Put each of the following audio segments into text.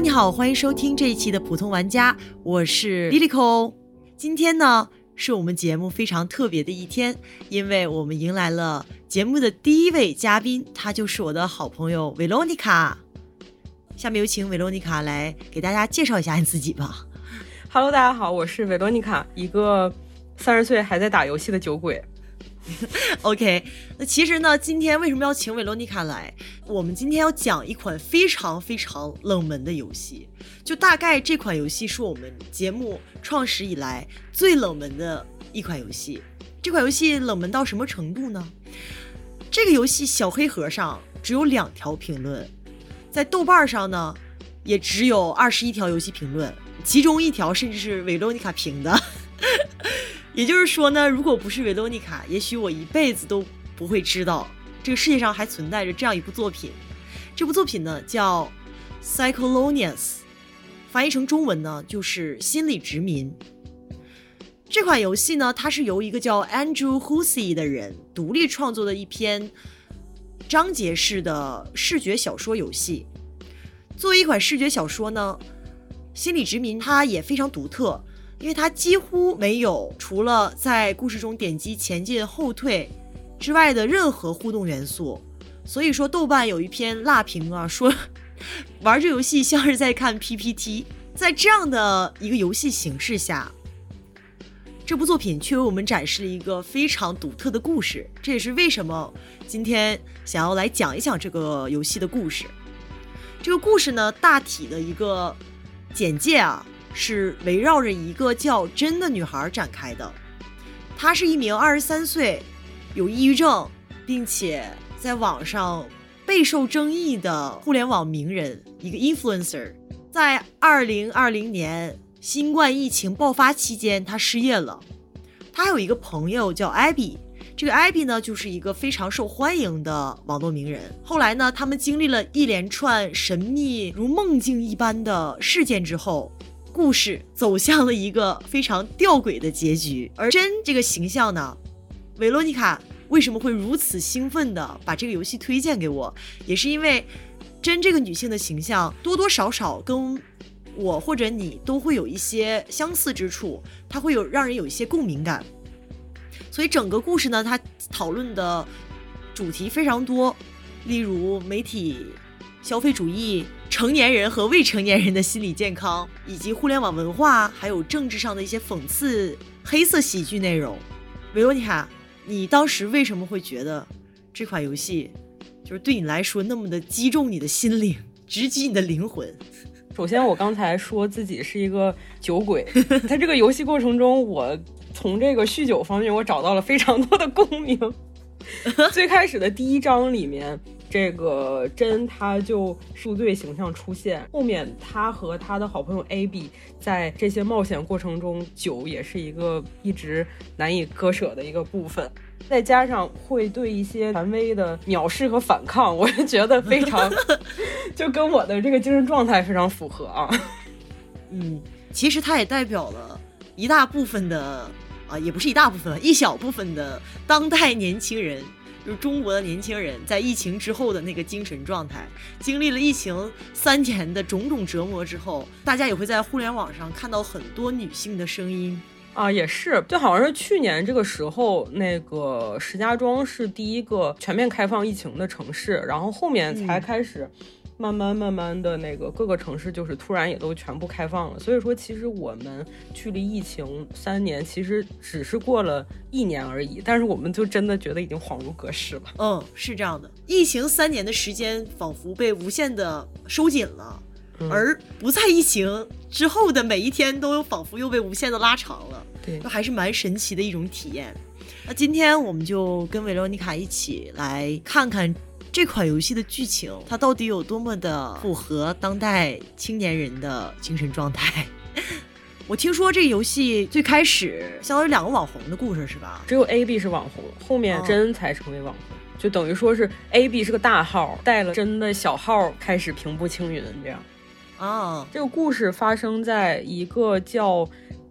你好，欢迎收听这一期的普通玩家，我是 Lilico。今天呢，是我们节目非常特别的一天，因为我们迎来了节目的第一位嘉宾，他就是我的好朋友维罗妮卡。下面有请维罗妮卡来给大家介绍一下你自己吧。Hello，大家好，我是维罗妮卡，一个三十岁还在打游戏的酒鬼。OK，那其实呢，今天为什么要请维罗妮卡来？我们今天要讲一款非常非常冷门的游戏，就大概这款游戏是我们节目创始以来最冷门的一款游戏。这款游戏冷门到什么程度呢？这个游戏小黑盒上只有两条评论，在豆瓣上呢，也只有二十一条游戏评论，其中一条甚至是维罗妮卡评的。也就是说呢，如果不是维罗妮卡，也许我一辈子都不会知道这个世界上还存在着这样一部作品。这部作品呢叫《Psychologians》，翻译成中文呢就是“心理殖民”。这款游戏呢，它是由一个叫 Andrew Hussey 的人独立创作的一篇章节式的视觉小说游戏。作为一款视觉小说呢，《心理殖民》它也非常独特。因为它几乎没有除了在故事中点击前进、后退之外的任何互动元素，所以说豆瓣有一篇辣评啊，说 玩这游戏像是在看 PPT。在这样的一个游戏形式下，这部作品却为我们展示了一个非常独特的故事。这也是为什么今天想要来讲一讲这个游戏的故事。这个故事呢，大体的一个简介啊。是围绕着一个叫真的女孩展开的。她是一名二十三岁、有抑郁症，并且在网上备受争议的互联网名人，一个 influencer。在二零二零年新冠疫情爆发期间，她失业了。她有一个朋友叫艾比，这个艾比呢，就是一个非常受欢迎的网络名人。后来呢，他们经历了一连串神秘如梦境一般的事件之后。故事走向了一个非常吊诡的结局，而真这个形象呢，维罗妮卡为什么会如此兴奋的把这个游戏推荐给我，也是因为真这个女性的形象多多少少跟我或者你都会有一些相似之处，它会有让人有一些共鸣感，所以整个故事呢，它讨论的主题非常多，例如媒体。消费主义、成年人和未成年人的心理健康，以及互联网文化，还有政治上的一些讽刺、黑色喜剧内容。维罗妮卡，你当时为什么会觉得这款游戏就是对你来说那么的击中你的心灵，直击你的灵魂？首先，我刚才说自己是一个酒鬼，在这个游戏过程中，我从这个酗酒方面，我找到了非常多的共鸣。最开始的第一章里面。这个真他就宿醉形象出现，后面他和他的好朋友 AB 在这些冒险过程中，酒也是一个一直难以割舍的一个部分，再加上会对一些权威的藐视和反抗，我就觉得非常，就跟我的这个精神状态非常符合啊。嗯，其实它也代表了一大部分的啊，也不是一大部分，一小部分的当代年轻人。就是中国的年轻人在疫情之后的那个精神状态，经历了疫情三年的种种折磨之后，大家也会在互联网上看到很多女性的声音啊，也是，就好像是去年这个时候，那个石家庄是第一个全面开放疫情的城市，然后后面才开始。慢慢慢慢的那个各个城市就是突然也都全部开放了，所以说其实我们距离疫情三年其实只是过了一年而已，但是我们就真的觉得已经恍如隔世了。嗯，是这样的，疫情三年的时间仿佛被无限的收紧了，而不在疫情之后的每一天都仿佛又被无限的拉长了。对，还是蛮神奇的一种体验。那今天我们就跟维罗妮卡一起来看看。这款游戏的剧情，它到底有多么的符合当代青年人的精神状态？我听说这个游戏最开始相当于两个网红的故事，是吧？只有 A B 是网红，后面真才成为网红，就等于说是 A B 是个大号，带了真的小号开始平步青云这样。啊，这个故事发生在一个叫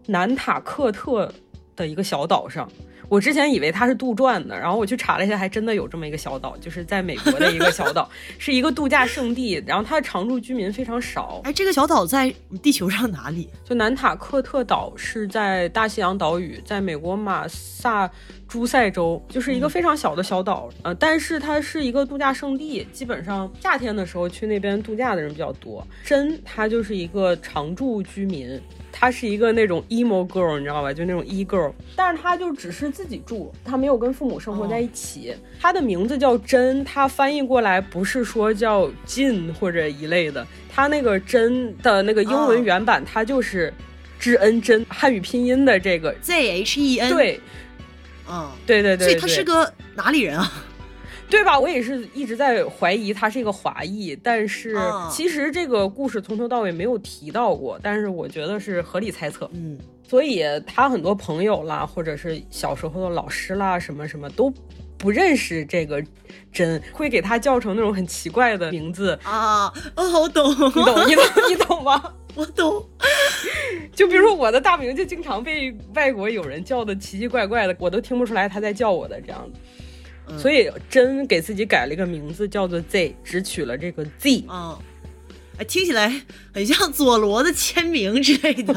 南塔克特的一个小岛上。我之前以为它是杜撰的，然后我去查了一下，还真的有这么一个小岛，就是在美国的一个小岛，是一个度假胜地，然后它的常住居民非常少。哎，这个小岛在地球上哪里？就南塔克特岛是在大西洋岛屿，在美国马萨诸塞州，就是一个非常小的小岛。呃，但是它是一个度假胜地，基本上夏天的时候去那边度假的人比较多。真，它就是一个常住居民。她是一个那种 emo girl，你知道吧？就那种 e girl，但是她就只是自己住，她没有跟父母生活在一起。她的名字叫真，她翻译过来不是说叫 Jin 或者一类的，她那个真的那个英文原版，它就是知恩真，汉语拼音的这个 Z H E N。对，嗯，对对对，所以他是个哪里人啊？对吧？我也是一直在怀疑他是一个华裔，但是其实这个故事从头到尾没有提到过，但是我觉得是合理猜测。嗯，所以他很多朋友啦，或者是小时候的老师啦，什么什么都不认识这个真，会给他叫成那种很奇怪的名字啊。哦，我懂，你懂，你懂，你懂吗？我懂。就比如说我的大名就经常被外国友人叫的奇奇怪怪的，我都听不出来他在叫我的这样子。所以真给自己改了一个名字，叫做 Z，只取了这个 Z。嗯，哎，听起来很像佐罗的签名之类的。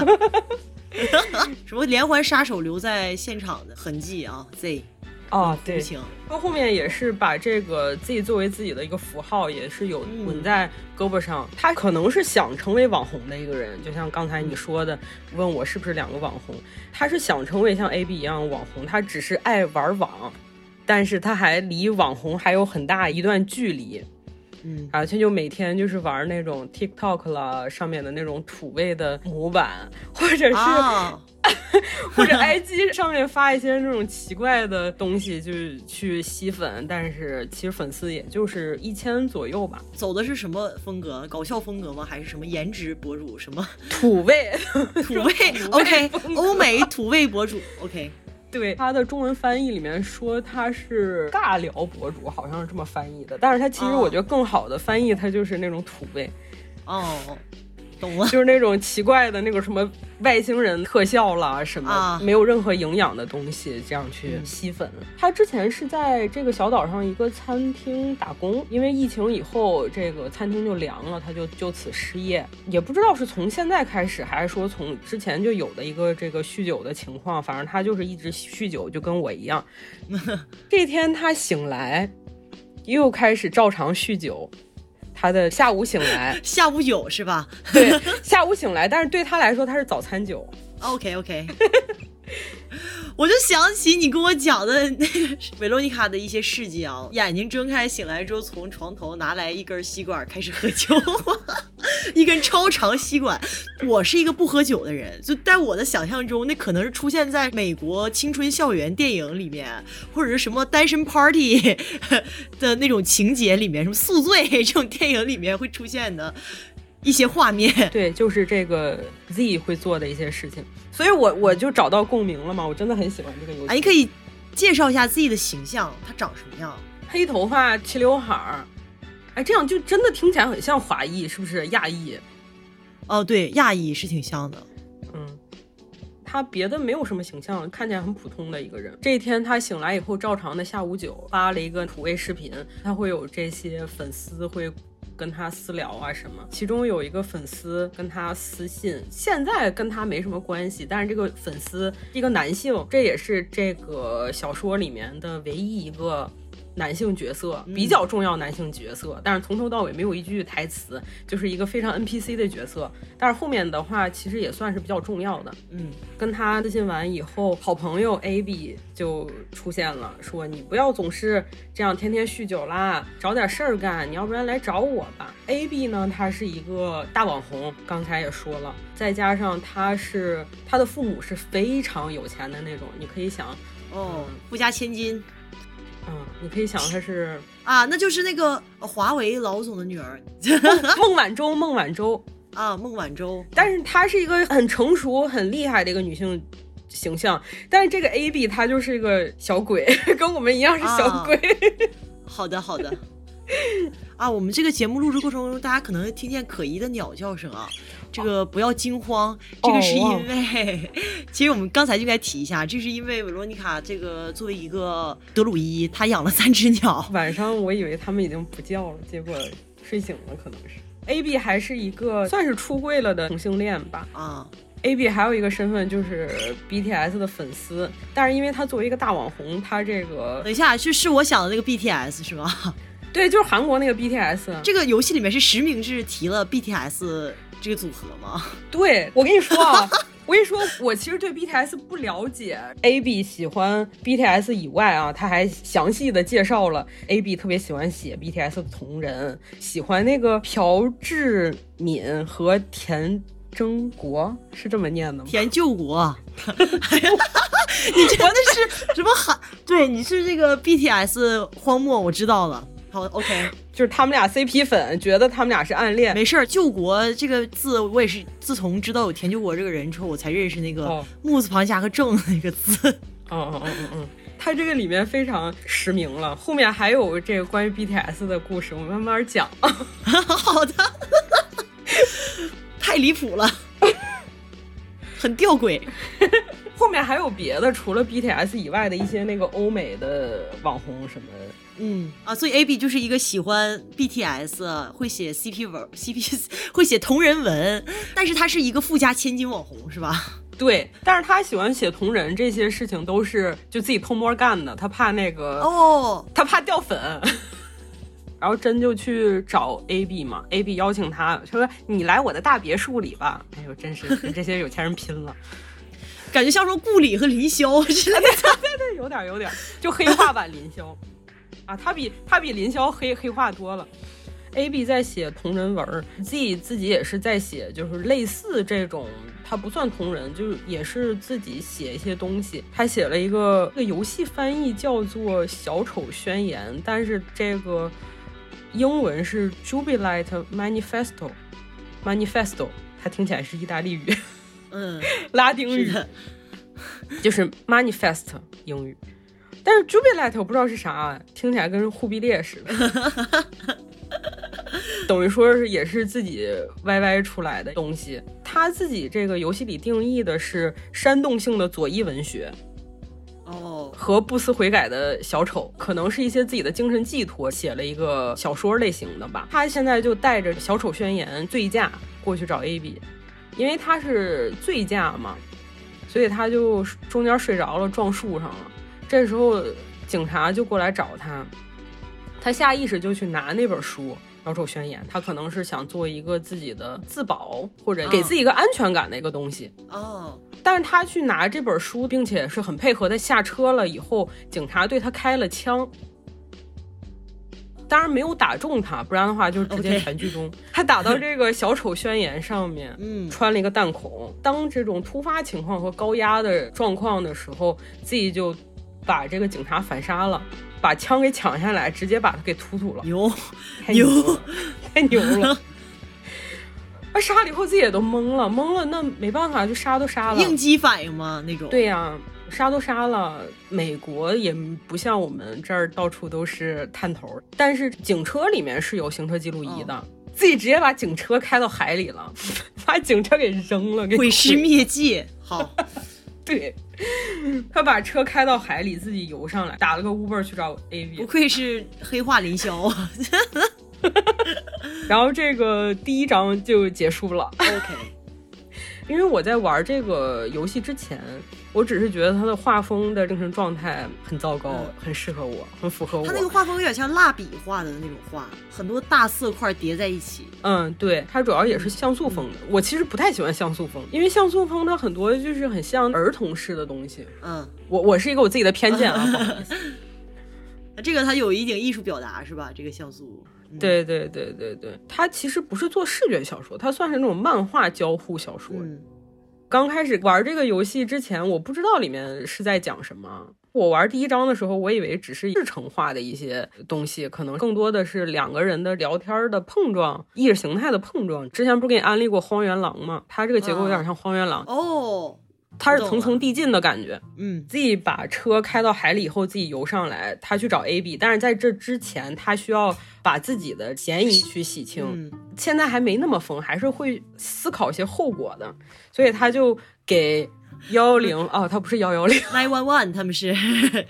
什么连环杀手留在现场的痕迹啊？Z。啊，对。他后面也是把这个自己作为自己的一个符号，也是有纹在胳膊上。他可能是想成为网红的一个人，就像刚才你说的，问我是不是两个网红？他是想成为像 AB 一样网红，他只是爱玩网。但是他还离网红还有很大一段距离，嗯，而且就每天就是玩那种 TikTok 啦上面的那种土味的模板，或者是 或者 IG 上面发一些那种奇怪的东西，就是去吸粉。但是其实粉丝也就是一千左右吧。走的是什么风格？搞笑风格吗？还是什么颜值博主？什么 土味？土味？OK，欧美土味博主？OK。对他的中文翻译里面说他是尬聊博主，好像是这么翻译的。但是他其实我觉得更好的翻译，他就是那种土味。哦。懂了，就是那种奇怪的那个什么外星人特效啦，什么没有任何营养的东西，这样去吸粉。他之前是在这个小岛上一个餐厅打工，因为疫情以后这个餐厅就凉了，他就就此失业。也不知道是从现在开始，还是说从之前就有的一个这个酗酒的情况，反正他就是一直酗酒，就跟我一样。这天他醒来，又开始照常酗酒。他的下午醒来，下午有是吧？对，下午醒来，但是对他来说，他是早餐酒。OK OK。我就想起你跟我讲的那个 维罗妮卡的一些事迹啊，眼睛睁开醒来之后，从床头拿来一根吸管开始喝酒，一根超长吸管。我是一个不喝酒的人，就在我的想象中，那可能是出现在美国青春校园电影里面，或者是什么单身 party 的那种情节里面，什么宿醉这种电影里面会出现的。一些画面，对，就是这个 Z 会做的一些事情，所以我我就找到共鸣了嘛。我真的很喜欢这个游戏。哎，你可以介绍一下 Z 的形象，他长什么样？黑头发，齐刘海儿。哎，这样就真的听起来很像华裔，是不是？亚裔？哦，对，亚裔是挺像的。嗯，他别的没有什么形象，看起来很普通的一个人。这一天他醒来以后，照常的下午酒发了一个土味视频，他会有这些粉丝会。跟他私聊啊什么，其中有一个粉丝跟他私信，现在跟他没什么关系，但是这个粉丝一个男性，这也是这个小说里面的唯一一个。男性角色比较重要，男性角色，但是从头到尾没有一句台词，就是一个非常 NPC 的角色。但是后面的话，其实也算是比较重要的。嗯，跟他私信完以后，好朋友 AB 就出现了，说你不要总是这样天天酗酒啦，找点事儿干，你要不然来找我吧。AB 呢，他是一个大网红，刚才也说了，再加上他是他的父母是非常有钱的那种，你可以想，哦，富家千金。嗯，你可以想她是啊，那就是那个华为老总的女儿，孟晚舟。孟晚舟啊，孟晚舟。但是她是一个很成熟、很厉害的一个女性形象。但是这个 AB 她就是一个小鬼，跟我们一样是小鬼。好的，好的。啊，我们这个节目录制过程中，大家可能会听见可疑的鸟叫声啊，这个不要惊慌，这个是因为，其实我们刚才就该提一下，这是因为维罗妮卡这个作为一个德鲁伊，她养了三只鸟。晚上我以为他们已经不叫了，结果睡醒了，可能是。A B 还是一个算是出柜了的同性恋吧。啊，A B 还有一个身份就是 B T S 的粉丝，但是因为他作为一个大网红，他这个等一下，是是我想的那个 B T S 是吗？对，就是韩国那个 B T S。这个游戏里面是实名制提了 B T S 这个组合吗？对，我跟你说啊。我跟你说，我其实对 BTS 不了解。AB 喜欢 BTS 以外啊，他还详细的介绍了 AB 特别喜欢写 BTS 的同人，喜欢那个朴智敏和田征国，是这么念的吗？田救国。你真的是什么韩？对，你是这个 BTS 荒漠，我知道了。好，OK，就是他们俩 CP 粉，觉得他们俩是暗恋。没事儿，救国这个字我也是自从知道有田救国这个人之后，我才认识那个木字旁加个正那个字。嗯嗯嗯嗯嗯，他这个里面非常实名了，后面还有这个关于 BTS 的故事，我慢慢讲。好的，太离谱了，很吊诡。后面还有别的，除了 BTS 以外的一些那个欧美的网红什么。嗯啊，所以 A B 就是一个喜欢 B T S，会写 C P 文，C P 会写同人文，但是他是一个富家千金网红，是吧？对，但是他喜欢写同人这些事情都是就自己偷摸干的，他怕那个哦，他怕掉粉。然后真就去找 A B 嘛，A B 邀请他说：“你来我的大别墅里吧。”哎呦，真是跟这些有钱人拼了，感觉像说顾里和林霄 似的，对对，有点有点，就黑化版林霄。啊，他比他比林霄黑黑化多了。A B 在写同人文，Z 自己也是在写，就是类似这种，他不算同人，就是也是自己写一些东西。他写了一个这个游戏翻译叫做《小丑宣言》，但是这个英文是 Jubilate Manifesto，Manifesto，它听起来是意大利语，嗯，拉丁语，就是 Manifest 英语。但是 Jubilate 我不知道是啥，听起来跟忽必烈似的，等于说是也是自己 YY 出来的东西。他自己这个游戏里定义的是煽动性的左翼文学，哦，和不思悔改的小丑，可能是一些自己的精神寄托，写了一个小说类型的吧。他现在就带着小丑宣言醉驾过去找 AB，因为他是醉驾嘛，所以他就中间睡着了，撞树上了。这时候警察就过来找他，他下意识就去拿那本书《小丑宣言》，他可能是想做一个自己的自保或者给自己一个安全感的一个东西。哦，但是他去拿这本书，并且是很配合的下车了以后，警察对他开了枪，当然没有打中他，不然的话就直接全剧终。他打到这个《小丑宣言》上面，嗯，穿了一个弹孔。当这种突发情况和高压的状况的时候，自己就。把这个警察反杀了，把枪给抢下来，直接把他给突突了。牛，太牛，太牛了！啊，杀了以后自己也都懵了，懵了，那没办法，就杀都杀了。应激反应吗？那种？对呀，杀都杀了。美国也不像我们这儿到处都是探头，但是警车里面是有行车记录仪的，自己直接把警车开到海里了，把警车给扔了，给毁尸灭迹。好。对，他把车开到海里，自己游上来，打了个 Uber 去找 A V。不愧是黑化凌霄啊！然后这个第一章就结束了。OK，因为我在玩这个游戏之前。我只是觉得他的画风的精神状态很糟糕，很适合我，很符合我。他那个画风有点像蜡笔画的那种画，很多大色块叠在一起。嗯，对，它主要也是像素风的。我其实不太喜欢像素风，因为像素风它很多就是很像儿童式的东西。嗯，我我是一个我自己的偏见啊，不好意思。这个它有一点艺术表达是吧？这个像素。对对对对对，它其实不是做视觉小说，它算是那种漫画交互小说。刚开始玩这个游戏之前，我不知道里面是在讲什么。我玩第一章的时候，我以为只是日程化的一些东西，可能更多的是两个人的聊天的碰撞，意识形态的碰撞。之前不是给你安利过《荒原狼》吗？它这个结构有点像《荒原狼》哦。它是层层递进的感觉。嗯，Z 把车开到海里以后，自己游上来，他去找 AB，但是在这之前，他需要把自己的嫌疑去洗清。嗯现在还没那么疯，还是会思考一些后果的，所以他就给幺幺零啊，他不是幺幺零，，nine one one 他们是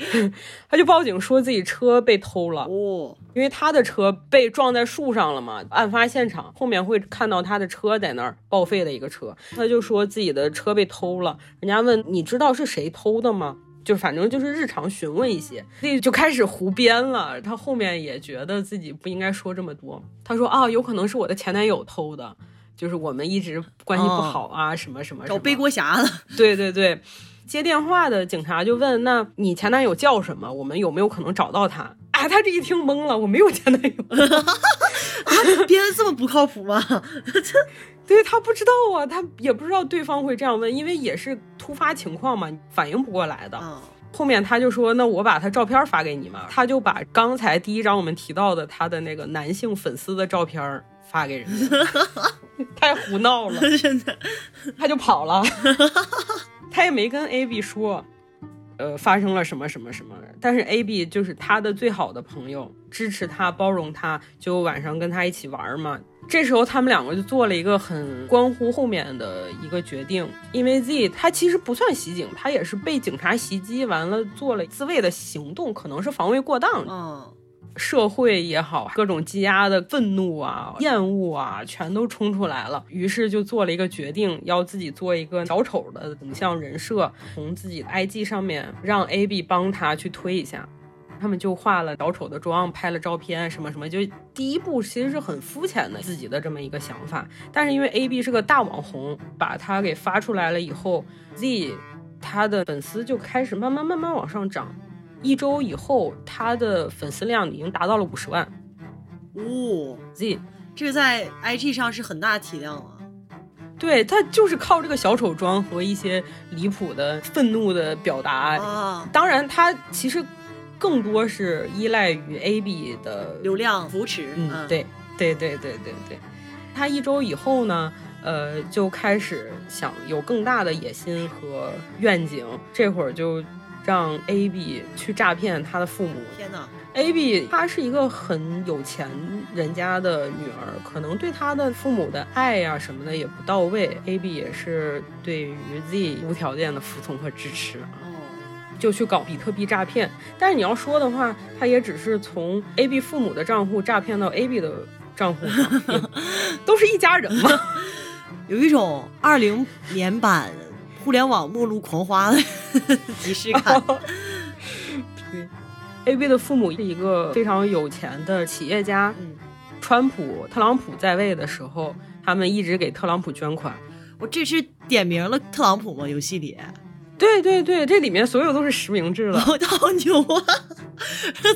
他就报警说自己车被偷了。哦，因为他的车被撞在树上了嘛，案发现场后面会看到他的车在那儿报废的一个车，他就说自己的车被偷了。人家问你知道是谁偷的吗？就反正就是日常询问一些，自己就开始胡编了。他后面也觉得自己不应该说这么多。他说啊，有可能是我的前男友偷的，就是我们一直关系不好啊，什么什么什么找背锅侠了。对对对，接电话的警察就问：“那你前男友叫什么？我们有没有可能找到他？”啊，他这一听懵了，我没有前男友，编的这么不靠谱吗？对他不知道啊，他也不知道对方会这样问，因为也是突发情况嘛，反应不过来的。啊，后面他就说：“那我把他照片发给你嘛。”他就把刚才第一张我们提到的他的那个男性粉丝的照片发给人家，太胡闹了，真的。他就跑了，他也没跟 AB 说，呃，发生了什么什么什么。但是 AB 就是他的最好的朋友，支持他、包容他，就晚上跟他一起玩嘛。这时候他们两个就做了一个很关乎后面的一个决定，因为 Z 他其实不算袭警，他也是被警察袭击完了做了自卫的行动，可能是防卫过当，嗯，社会也好，各种积压的愤怒啊、厌恶啊，全都冲出来了。于是就做了一个决定，要自己做一个小丑的影像人设，从自己的 IG 上面让 AB 帮他去推一下。他们就化了小丑的妆，拍了照片，什么什么。就第一步其实是很肤浅的自己的这么一个想法，但是因为 AB 是个大网红，把他给发出来了以后，Z 他的粉丝就开始慢慢慢慢往上涨。一周以后，他的粉丝量已经达到了五十万。哦，Z 这个在 IG 上是很大体量啊。对他就是靠这个小丑妆和一些离谱的愤怒的表达。啊，当然，他其实更多是依赖于 AB 的流量扶持。嗯，对对对对对对。他一周以后呢，呃，就开始想有更大的野心和愿景，这会儿就让 AB 去诈骗他的父母。天哪！AB 她是一个很有钱人家的女儿，可能对她的父母的爱呀、什么的也不到位。AB 也是对于 Z 无条件的服从和支持啊，哦，就去搞比特币诈骗。但是你要说的话，他也只是从 AB 父母的账户诈骗到 AB 的账户 都是一家人嘛。有一种二零年版互联网末路狂花的即视感。对 AB 的父母是一个非常有钱的企业家。嗯，川普、特朗普在位的时候，他们一直给特朗普捐款。我这是点名了特朗普吗？游戏里，对对对，这里面所有都是实名制的。我好牛啊！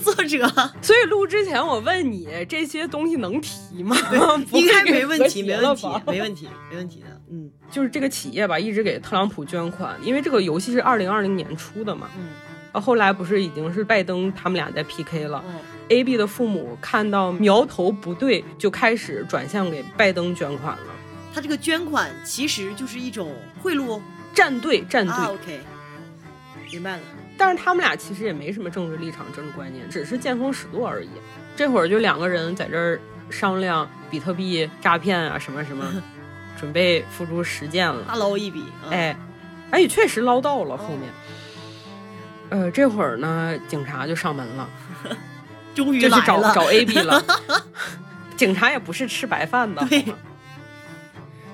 作者所以录之前我问你这些东西能提吗？应该没问题，没问题，没问题，没问题的。嗯就是这个企业吧，一直给特朗普捐款，因为这个游戏是二零二零年出的嘛。嗯啊，后来不是已经是拜登他们俩在 PK 了。嗯 AB 的父母看到苗头不对，就开始转向给拜登捐款了。他这个捐款其实就是一种贿赂站队，站队。啊。OK，明白了。但是他们俩其实也没什么政治立场、政治观念，只是见风使舵而已。这会儿就两个人在这儿商量比特币诈骗啊，什么什么，准备付诸实践了。大捞一笔。嗯、哎，哎，也确实捞到了后面。呃，这会儿呢，警察就上门了，终于就去来了。找找 AB 了。警察也不是吃白饭的，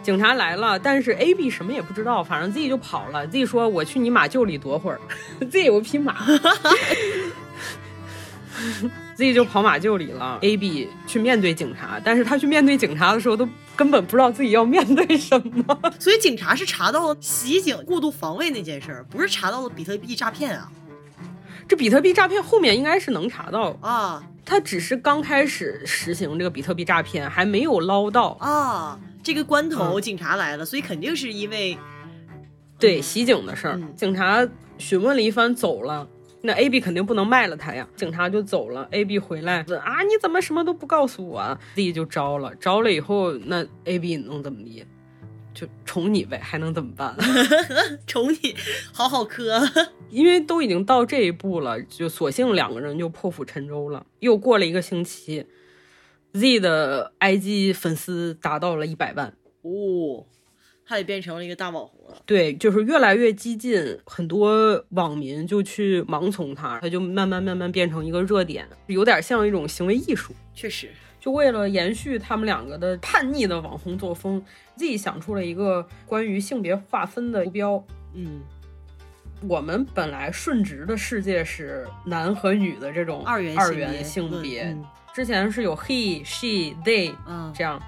警察来了，但是 AB 什么也不知道，反正自己就跑了。自己说我去你马厩里躲会儿，自己有匹马，自己就跑马厩里了。AB 去面对警察，但是他去面对警察的时候，都根本不知道自己要面对什么。所以警察是查到了袭警过度防卫那件事儿，不是查到了比特币诈骗啊这比特币诈骗后面应该是能查到，啊他只是刚开始实行这个比特币诈骗，还没有捞到。啊！这个关头嗯警察来了，所以肯定是因为对袭警的事儿，嗯警察询问了一番走了。那 A B 肯定不能卖了他呀，警察就走了。A B 回来问啊，你怎么什么都不告诉我啊？Z 就招了，招了以后，那 A B 能怎么地？就宠你呗，还能怎么办？宠你，好好磕。因为都已经到这一步了，就索性两个人就破釜沉舟了。又过了一个星期，Z 的 IG 粉丝达到了一百万，哦，他也变成了一个大网红了。对，就是越来越激进，很多网民就去盲从他，他就慢慢慢慢变成一个热点，有点像一种行为艺术。确实，就为了延续他们两个的叛逆的网红作风，Z 想出了一个关于性别划分的目标。嗯，我们本来顺直的世界是男和女的这种二元二性别元性别，嗯之前是有 he、she、they 嗯。这样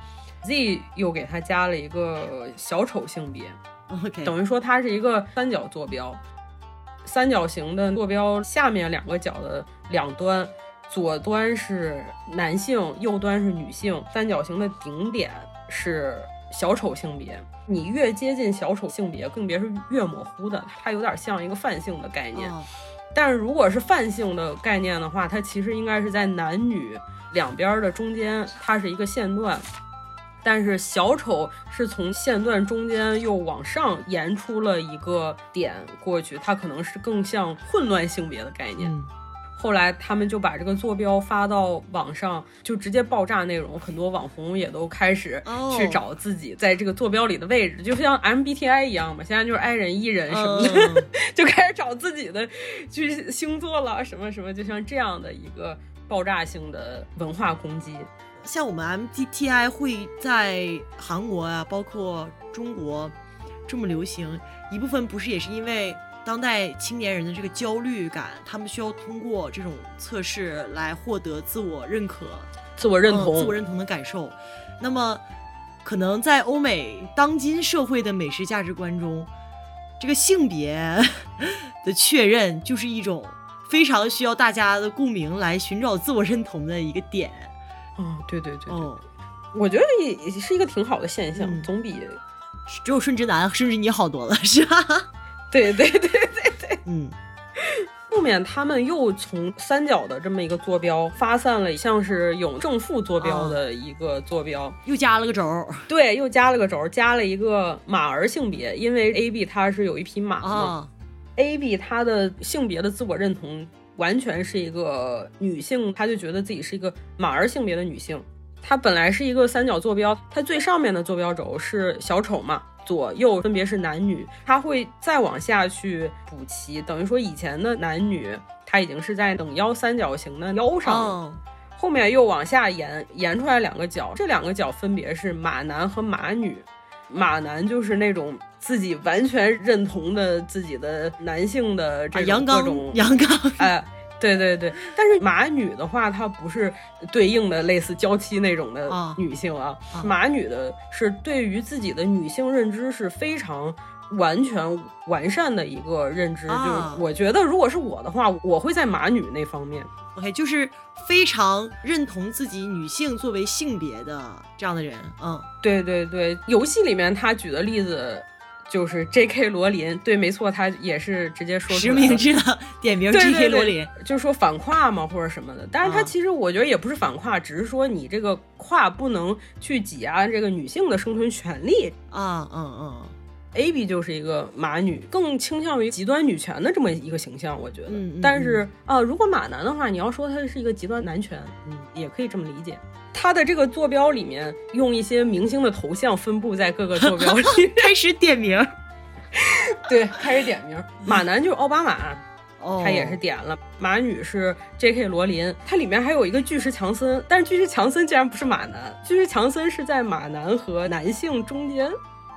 ，Z 又给它加了一个小丑性别，，OK，等于说它是一个三角坐标，三角形的坐标下面两个角的两端，左端是男性，右端是女性，三角形的顶点是小丑性别。你越接近小丑性别，更别是越模糊的，它有点像一个泛性的概念。哦。但是如果是泛性的概念的话，它其实应该是在男女两边的中间，它是一个线段。但是小丑是从线段中间又往上延出了一个点过去，它可能是更像混乱性别的概念。嗯后来他们就把这个坐标发到网上，就直接爆炸内容，很多网红也都开始哦去找自己在这个坐标里的位置，就像 MBTI 一样嘛，现在就是 I 人、E 人什么的。嗯 就开始找自己的就是星座了，什么什么，就像这样的一个爆炸性的文化攻击。像我们 MBTI 会在韩国啊，包括中国这么流行，一部分不是也是因为当代青年人的这个焦虑感，他们需要通过这种测试来获得自我认可、自我认同，嗯自我认同的感受。那么，可能在欧美当今社会的美食价值观中，这个性别 的确认就是一种非常需要大家的共鸣来寻找自我认同的一个点。哦，对对对我觉得也也是一个挺好的现象，嗯总比只有顺直男顺直你好多了，是吧？对对对对对。嗯，后面他们又从三角的这么一个坐标发散了，像是有正负坐标的一个坐标，又加了个轴儿 对，又加了个轴，加了一个马儿性别，因为 A B 它是有一匹马嘛、啊，a B 它的性别的自我认同完全是一个女性，她就觉得自己是一个马儿性别的女性。它本来是一个三角坐标，它最上面的坐标轴是小丑嘛，左右分别是男女，它会再往下去补齐，等于说以前的男女它已经是在等腰三角形的腰上后面又往下延，延出来两个角，这两个角分别是马男和马女。马男就是那种自己完全认同的自己的男性的啊，这种各种，阳刚，哎，对对对。但是马女的话，她不是对应的类似娇妻那种的啊女性啊，啊马女的是对于自己的女性认知是非常。完全完善的一个认知，啊就是我觉得，如果是我的话，我会在马女那方面。OK，就是非常认同自己女性作为性别的这样的人，嗯，对对对，游戏里面他举的例子就是 J.K. 罗琳，对，没错，他也是直接说出实名制的点名对 J.K. 罗琳，就是说反跨嘛或者什么的。但是他啊其实我觉得也不是反跨，只是说你这个跨不能去挤压这个女性的生存权利。啊，嗯嗯 A B 就是一个马女，更倾向于极端女权的这么一个形象，我觉得。嗯嗯但是啊、如果马男的话，你要说他是一个极端男权，嗯，也可以这么理解。他的这个坐标里面用一些明星的头像分布在各个坐标里，开始点名，对，开始点名。马男就是奥巴马，哦，他也是点了。马女是 J.K. 罗琳，它里面还有一个巨石强森，但是巨石强森竟然不是马男，巨石强森是在马男和男性中间，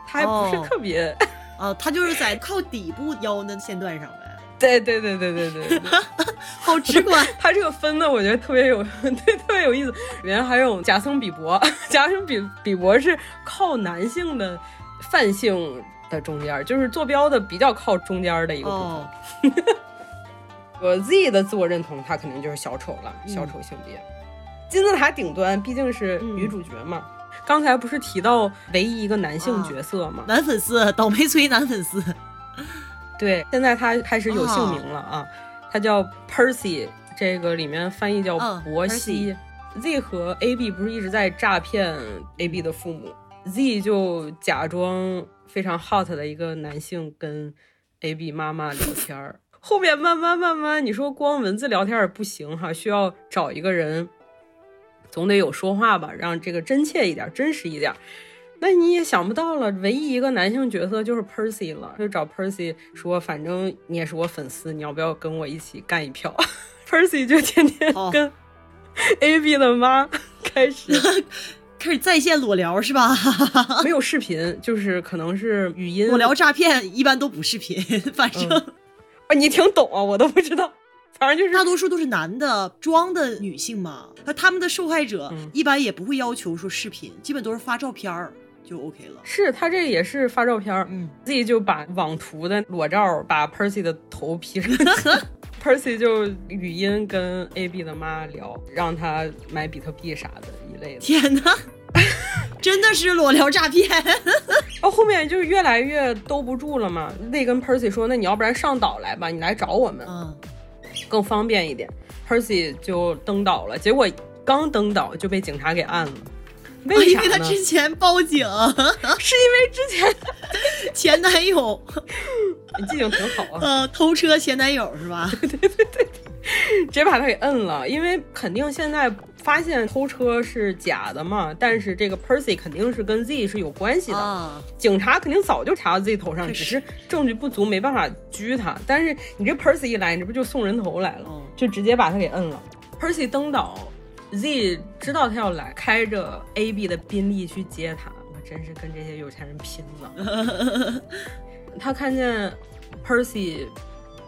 他还不是哦特别。啊，他就是在靠底部腰的线段上呗，对对对对对对对，好直观，他这个分的我觉得特别有，对，特别有意思。里面还有贾森比伯，贾森比比伯是靠男性的泛性的中间，就是坐标的比较靠中间的一个部分。哦，我 Z 的自我认同，他肯定就是小丑了，嗯小丑性别。金字塔顶端毕竟是女主角嘛。刚才不是提到唯一一个男性角色吗？男粉丝，倒霉催男粉丝，对，现在他开始有姓名了啊，他叫 Percy，这个里面翻译叫嗯伯西。Z 和 AB 不是一直在诈骗 AB 的父母，Z 就假装非常 hot 的一个男性跟 AB 妈妈聊 天儿。后面慢慢慢慢，你说光文字聊天也不行哈，需要找一个人，总得有说话吧，让这个真切一点、真实一点。那你也想不到了，唯一一个男性角色就是 Percy 了，就找 Percy 说，反正你也是我粉丝，你要不要跟我一起干一票？Percy 就天天跟 AB 的妈开始 开始在线裸聊是吧？没有视频，就是可能是语音。裸聊诈骗一般都不视频，反正啊，你挺懂啊，我都不知道。反正就是大多数都是男的装的女性嘛，那他们的受害者一般也不会要求说视频，基本都是发照片儿就 OK 了。是他这也是发照片，嗯，自己就把网图的裸照把 Percy 的头 P 上。Percy 就语音跟 AB 的妈聊，让他买比特币啥的一类的。天哪，真的是裸聊诈骗！哦，后面就越来越兜不住了嘛。那跟 Percy 说，那你要不然上岛来吧，你来找我们，嗯，更方便一点。Percy 就登岛了，结果刚登岛就被警察给按了。为啥呢？因为他之前报警，是因为之前 前男友。你记性挺好啊！呃，偷车前男友是吧？对对对对，直接把他给摁了。因为肯定现在发现偷车是假的嘛，但是这个 Percy 肯定是跟 Z 是有关系的。警察肯定早就查到 Z 头上，只是证据不足，没办法拘他。但是你这 Percy 一来，你这不就送人头来了？就直接把他给摁了。Percy 登岛，Z 知道他要来，开着 AB 的宾利去接他。我真是跟这些有钱人拼了。他看见 Percy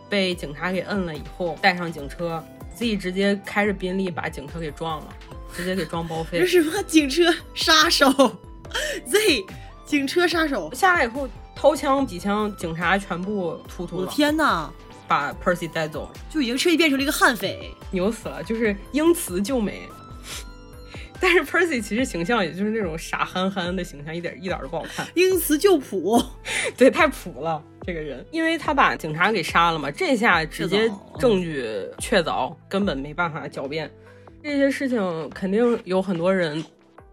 被警察给摁了以后，带上警车，自己直接开着宾利把警车给撞了，直接给撞报废。这是什么警车杀手？Z 警车杀手下来以后掏枪几枪，警察全部突突了。天哪！把 Percy 带走，就已经彻底变成了一个悍匪，牛死了！就是英雌救美。但是 Percy 其实形象也就是那种傻憨憨的形象，一点一点都不好看。英雌就朴，对，太朴了这个人，因为他把警察给杀了嘛，这下直接证据确凿，根本没办法狡辩。这些事情肯定有很多人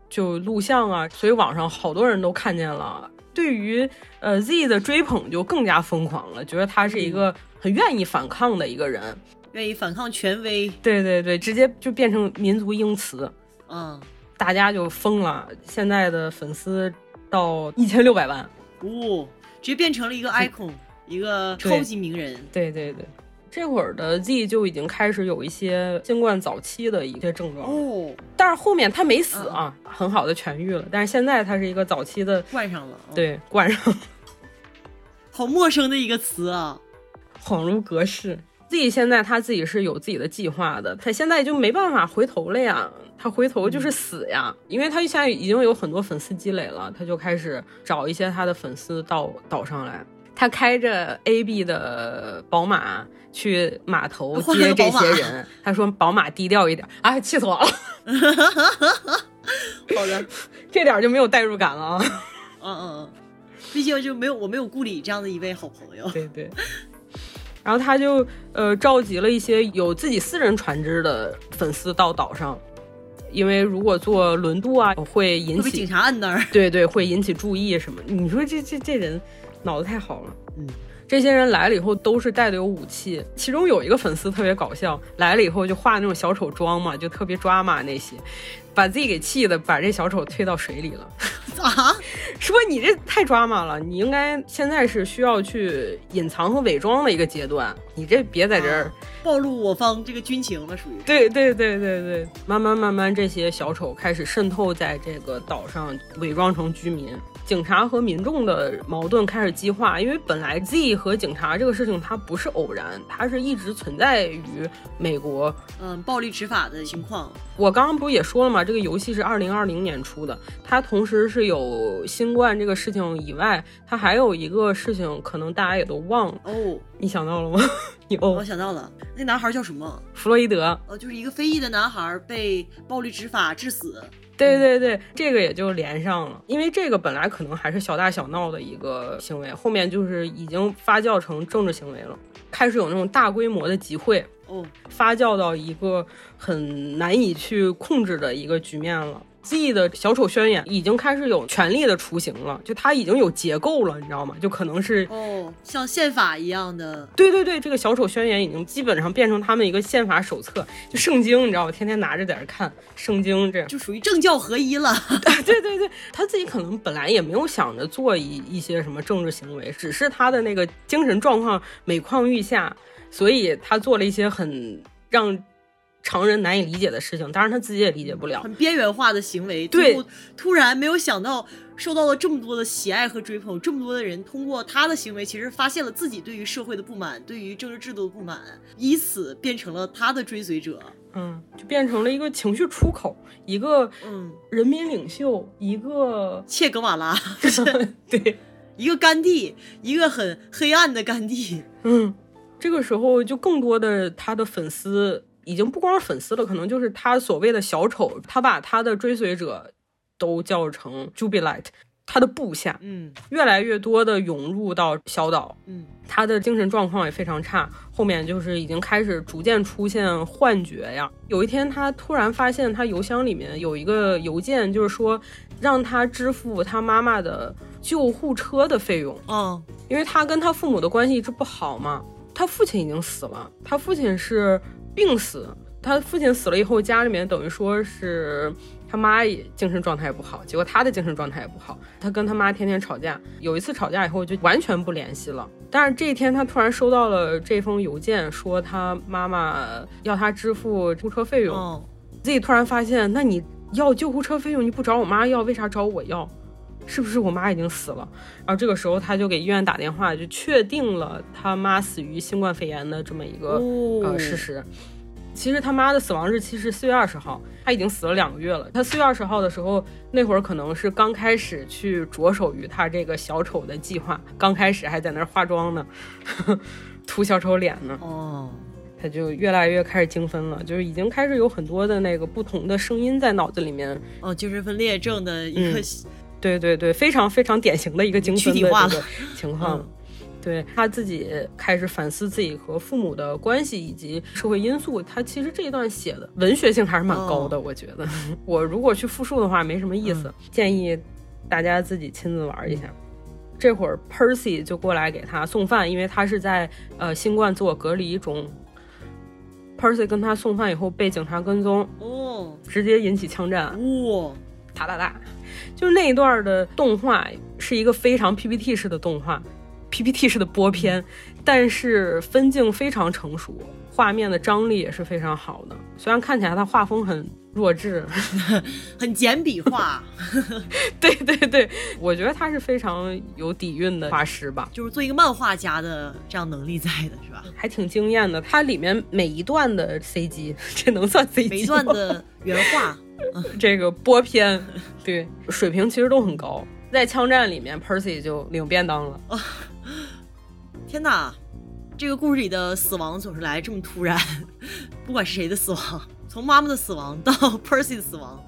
就录像啊，所以网上好多人都看见了。对于呃 Z 的追捧就更加疯狂了，觉得他是一个很愿意反抗的一个人，愿意反抗权威。对对对，直接就变成民族英雌。嗯，大家就疯了。现在的粉丝到一千六百万，哦，直接变成了一个 icon，一个超级名人。对对对，这会儿的 Z 就已经开始有一些新冠早期的一些症状哦，但是后面他没死啊，很好的痊愈了。但是现在他是一个早期的冠上了，对，冠上。好陌生的一个词啊，恍如隔世。Z 现在他自己是有自己的计划的，他现在就没办法回头了呀。他回头就是死呀，因为他现在已经有很多粉丝积累了，他就开始找一些他的粉丝到岛上来。他开着 AB 的宝马去码头接这些人。他说：“宝马低调一点。”哎，气死我了！好的，这点就没有代入感了啊。嗯嗯嗯，毕竟就没有我没有顾里这样的一位好朋友。对对。然后他就呃召集了一些有自己私人船只的粉丝到岛上。因为如果坐轮渡啊，会引起警察摁那儿，对对，会引起注意什么？你说这这这人脑子太好了，嗯，这些人来了以后都是带的有武器，其中有一个粉丝特别搞笑，来了以后就化那种小丑妆嘛，就特别抓马那些。把自己给气的，把这小丑推到水里了。啊？说你这太抓马了，你应该现在是需要去隐藏和伪装的一个阶段，你这别在这儿暴露我方这个军情了，属于。对对对对对，慢慢慢慢，这些小丑开始渗透在这个岛上，伪装成居民。警察和民众的矛盾开始激化，因为本来 Z 和警察这个事情它不是偶然，它是一直存在于美国，嗯，暴力执法的情况。我刚刚不是也说了吗？这个游戏是二零二零年出的，它同时是有新冠这个事情以外，它还有一个事情，可能大家也都忘了哦。你想到了吗？你哦，我想到了，那男孩叫什么？弗洛伊德。呃，就是一个非裔的男孩被暴力执法致死。对对对，这个也就连上了，因为这个本来可能还是小打小闹的一个行为，后面就是已经发酵成政治行为了，开始有那种大规模的集会，嗯，发酵到一个很难以去控制的一个局面了。Z 的小丑宣言已经开始有权力的雏形了，就它已经有结构了，你知道吗？就可能是哦，像宪法一样的。对对对，这个小丑宣言已经基本上变成他们一个宪法手册，就圣经，你知道吗？天天拿着在这看圣经，这样就属于政教合一了。对对对，他自己可能本来也没有想着做一一些什么政治行为，只是他的那个精神状况每况愈下，所以他做了一些很让。常人难以理解的事情，当然他自己也理解不了，很边缘化的行为。对，突然没有想到受到了这么多的喜爱和追捧，这么多的人通过他的行为，其实发现了自己对于社会的不满，对于政治制度的不满，以此变成了他的追随者。嗯，就变成了一个情绪出口，一个嗯人民领袖，一个切格瓦拉，对，一个甘地，一个很黑暗的甘地。嗯，这个时候就更多的他的粉丝。已经不光是粉丝了，可能就是他所谓的小丑，他把他的追随者都叫成 Jubilite，他的部下，嗯，越来越多的涌入到小岛，嗯，他的精神状况也非常差，后面就是已经开始逐渐出现幻觉呀。有一天，他突然发现他邮箱里面有一个邮件，就是说让他支付他妈妈的救护车的费用，嗯，因为他跟他父母的关系一直不好嘛，他父亲已经死了，他父亲是。病死，他父亲死了以后，家里面等于说是他妈也精神状态也不好，结果他的精神状态也不好，他跟他妈天天吵架，有一次吵架以后就完全不联系了。但是这一天他突然收到了这封邮件，说他妈妈要他支付救护车费用，自己突然发现，那你要救护车费用，你不找我妈要，为啥找我要？是不是我妈已经死了？然后这个时候他就给医院打电话，就确定了他妈死于新冠肺炎的这么一个呃事实。其实他妈的死亡日期是四月二十号，他已经死了两个月了。他四月二十号的时候，那会儿可能是刚开始去着手于他这个小丑的计划，刚开始还在那儿化妆呢，涂小丑脸呢。哦，他就越来越开始精分了，就是已经开始有很多的那个不同的声音在脑子里面。哦，精神分裂症的一个。对对对，非常非常典型的一个精神的这个情况。对他自己开始反思自己和父母的关系以及社会因素。他其实这一段写的文学性还是蛮高的，我觉得。我如果去复述的话，没什么意思。建议大家自己亲自玩一下。这会儿 Percy 就过来给他送饭，因为他是在呃新冠自我隔离中。Percy 跟他送饭以后被警察跟踪，哦，直接引起枪战，哇，打打打。就是那一段的动画是一个非常 PPT 式的动画，PPT 式的播片，但是分镜非常成熟，画面的张力也是非常好的。虽然看起来它画风很弱智，很简笔画，对对对，我觉得他是非常有底蕴的画师吧，就是做一个漫画家的这样能力在的是吧？还挺惊艳的。它里面每一段的 CG，这能算 CG 每一段的原画。这个播片，对水平其实都很高。在枪战里面，Percy 就领便当了。天哪，这个故事里的死亡总是来这么突然，不管是谁的死亡，从妈妈的死亡到 Percy 的死亡，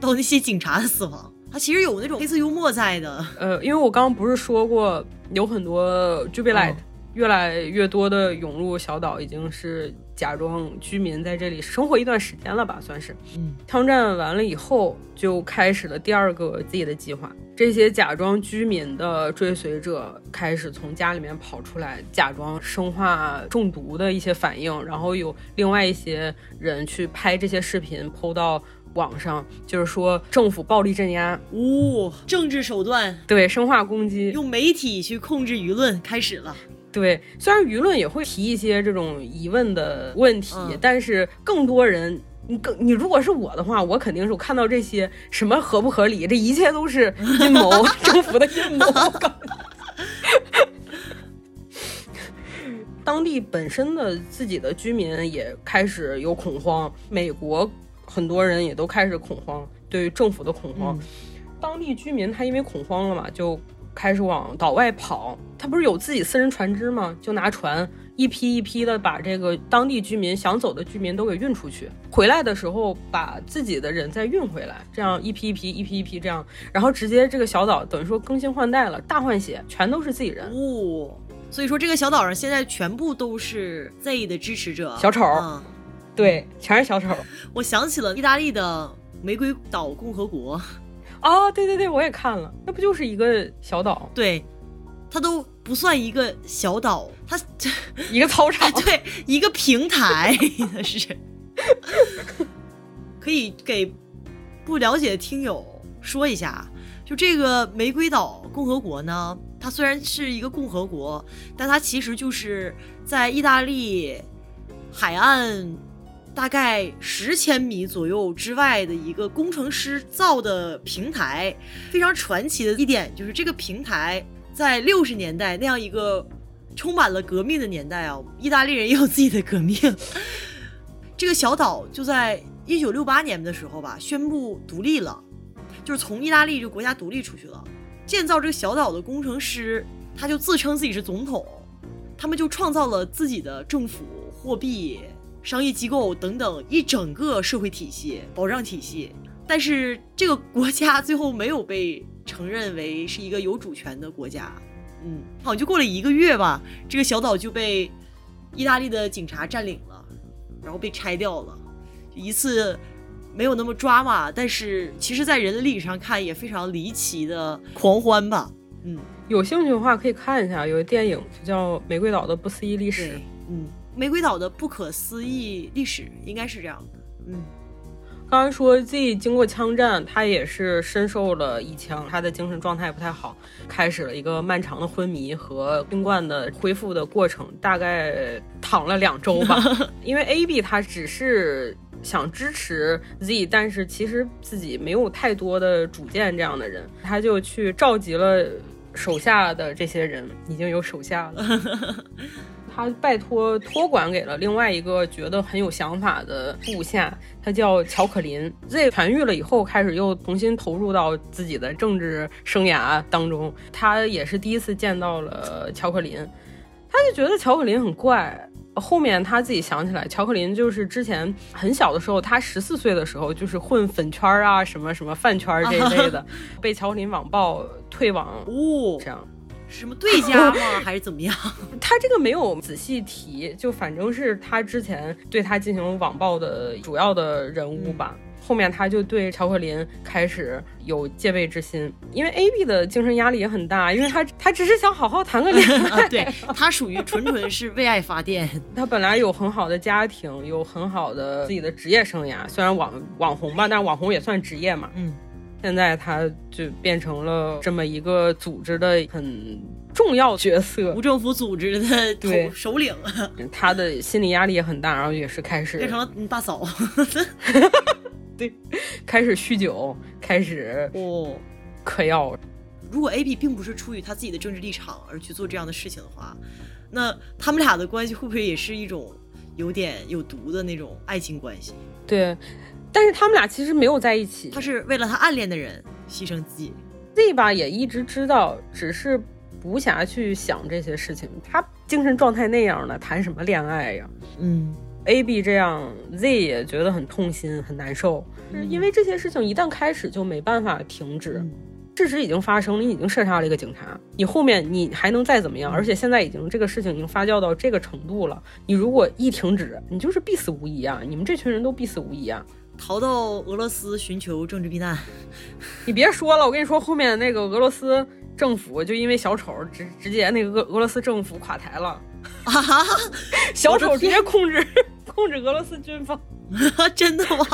到那些警察的死亡，他其实有那种黑色幽默在的。呃，因为我刚刚不是说过，有很多 Jubilite。越来越多的涌入小岛，已经是假装居民在这里生活一段时间了吧，算是。嗯，枪战完了以后，就开始了第二个自己的计划。这些假装居民的追随者开始从家里面跑出来，假装生化中毒的一些反应，然后有另外一些人去拍这些视频，，PO 到网上，就是说政府暴力镇压，呜，政治手段，对，生化攻击，用媒体去控制舆论，开始了。对，虽然舆论也会提一些这种疑问的问题，但是更多人，你更你如果是我的话，我肯定是我看到这些什么合不合理，这一切都是阴谋，政府的阴谋。当地本身的自己的居民也开始有恐慌，美国很多人也都开始恐慌，对于政府的恐慌。当地居民他因为恐慌了嘛，就。开始往岛外跑，他不是有自己私人船只吗？就拿船一批一批的把这个当地居民想走的居民都给运出去，回来的时候把自己的人再运回来，这样一批一批一批一批这样，然后直接这个小岛等于说更新换代了，大换血，全都是自己人。哦，所以说这个小岛上现在全部都是 Z 的支持者，小丑，对，全是小丑。我想起了意大利的。玫瑰岛共和国。哦，对对对，我也看了，那不就是一个小岛？对，它都不算一个小岛，它 一个操场，对，一个平台是。可以给不了解的听友说一下，就这个玫瑰岛共和国呢，它虽然是一个共和国，但它其实就是在意大利海岸。大概十千米左右之外的一个工程师造的平台，非常传奇的一点就是这个平台在六十年代那样一个充满了革命的年代啊，意大利人也有自己的革命。这个小岛就在一九六八年的时候吧，宣布独立了，就是从意大利这个国家独立出去了。建造这个小岛的工程师，他就自称自己是总统，他们就创造了自己的政府、货币。商业机构等等一整个社会体系、保障体系，但是这个国家最后没有被承认为是一个有主权的国家。嗯，好像就过了一个月吧，这个小岛就被意大利的警察占领了，然后被拆掉了。一次没有那么抓马，但是其实在人的历史上看也非常离奇的狂欢吧。嗯，有兴趣的话可以看一下，有个电影就叫《玫瑰岛的不思议历史》。嗯。玫瑰岛的不可思议历史应该是这样的。嗯，刚刚说 Z 经过枪战，他也是身受了一枪，他的精神状态不太好，开始了一个漫长的昏迷和新冠的恢复的过程，大概躺了两周吧。因为 AB 他只是想支持 Z，但是其实自己没有太多的主见，这样的人，他就去召集了手下的这些人，已经有手下了。他拜托托管给了另外一个觉得很有想法的部下，他叫乔可林。Z 痊愈了以后，开始又重新投入到自己的政治生涯当中。他也是第一次见到了乔可林，他就觉得乔可林很怪。后面他自己想起来，乔克林就是之前很小的时候，他十四岁的时候就是混粉圈啊，什么什么饭圈这一类的，被乔克林网暴退网，哦，这样。什么对家吗？还是怎么样？他这个没有仔细提，就反正是他之前对他进行网暴的主要的人物吧。后面他就对乔克林开始有戒备之心，因为 A B 的精神压力也很大，因为他他只是想好好谈个恋爱，对他属于纯纯是为爱发电。他本来有很好的家庭，有很好的自己的职业生涯，虽然网网红吧，但是网红也算职业嘛。嗯。现在他就变成了这么一个组织的很重要角色，无政府组织的头首领。他的心理压力也很大，然后也是开始变成了大嫂。对，开始酗酒，开始哦嗑药。如果 A B 并不是出于他自己的政治立场而去做这样的事情的话，那他们俩的关系会不会也是一种有点有毒的那种爱情关系？对。但是他们俩其实没有在一起，他是为了他暗恋的人牺牲自己。Z 吧也一直知道，只是不暇去想这些事情。他精神状态那样的，谈什么恋爱呀？嗯，A B 这样，Z 也觉得很痛心很难受，是因为这些事情一旦开始就没办法停止。事实已经发生了，你已经射杀了一个警察，你后面你还能再怎么样？而且现在已经这个事情已经发酵到这个程度了，你如果一停止，你就是必死无疑啊！你们这群人都必死无疑啊！逃到俄罗斯寻求政治避难，你别说了，我跟你说，后面那个俄罗斯政府就因为小丑直直接那个俄俄罗斯政府垮台了，啊 小丑直接控制控制俄罗斯军方，真的吗？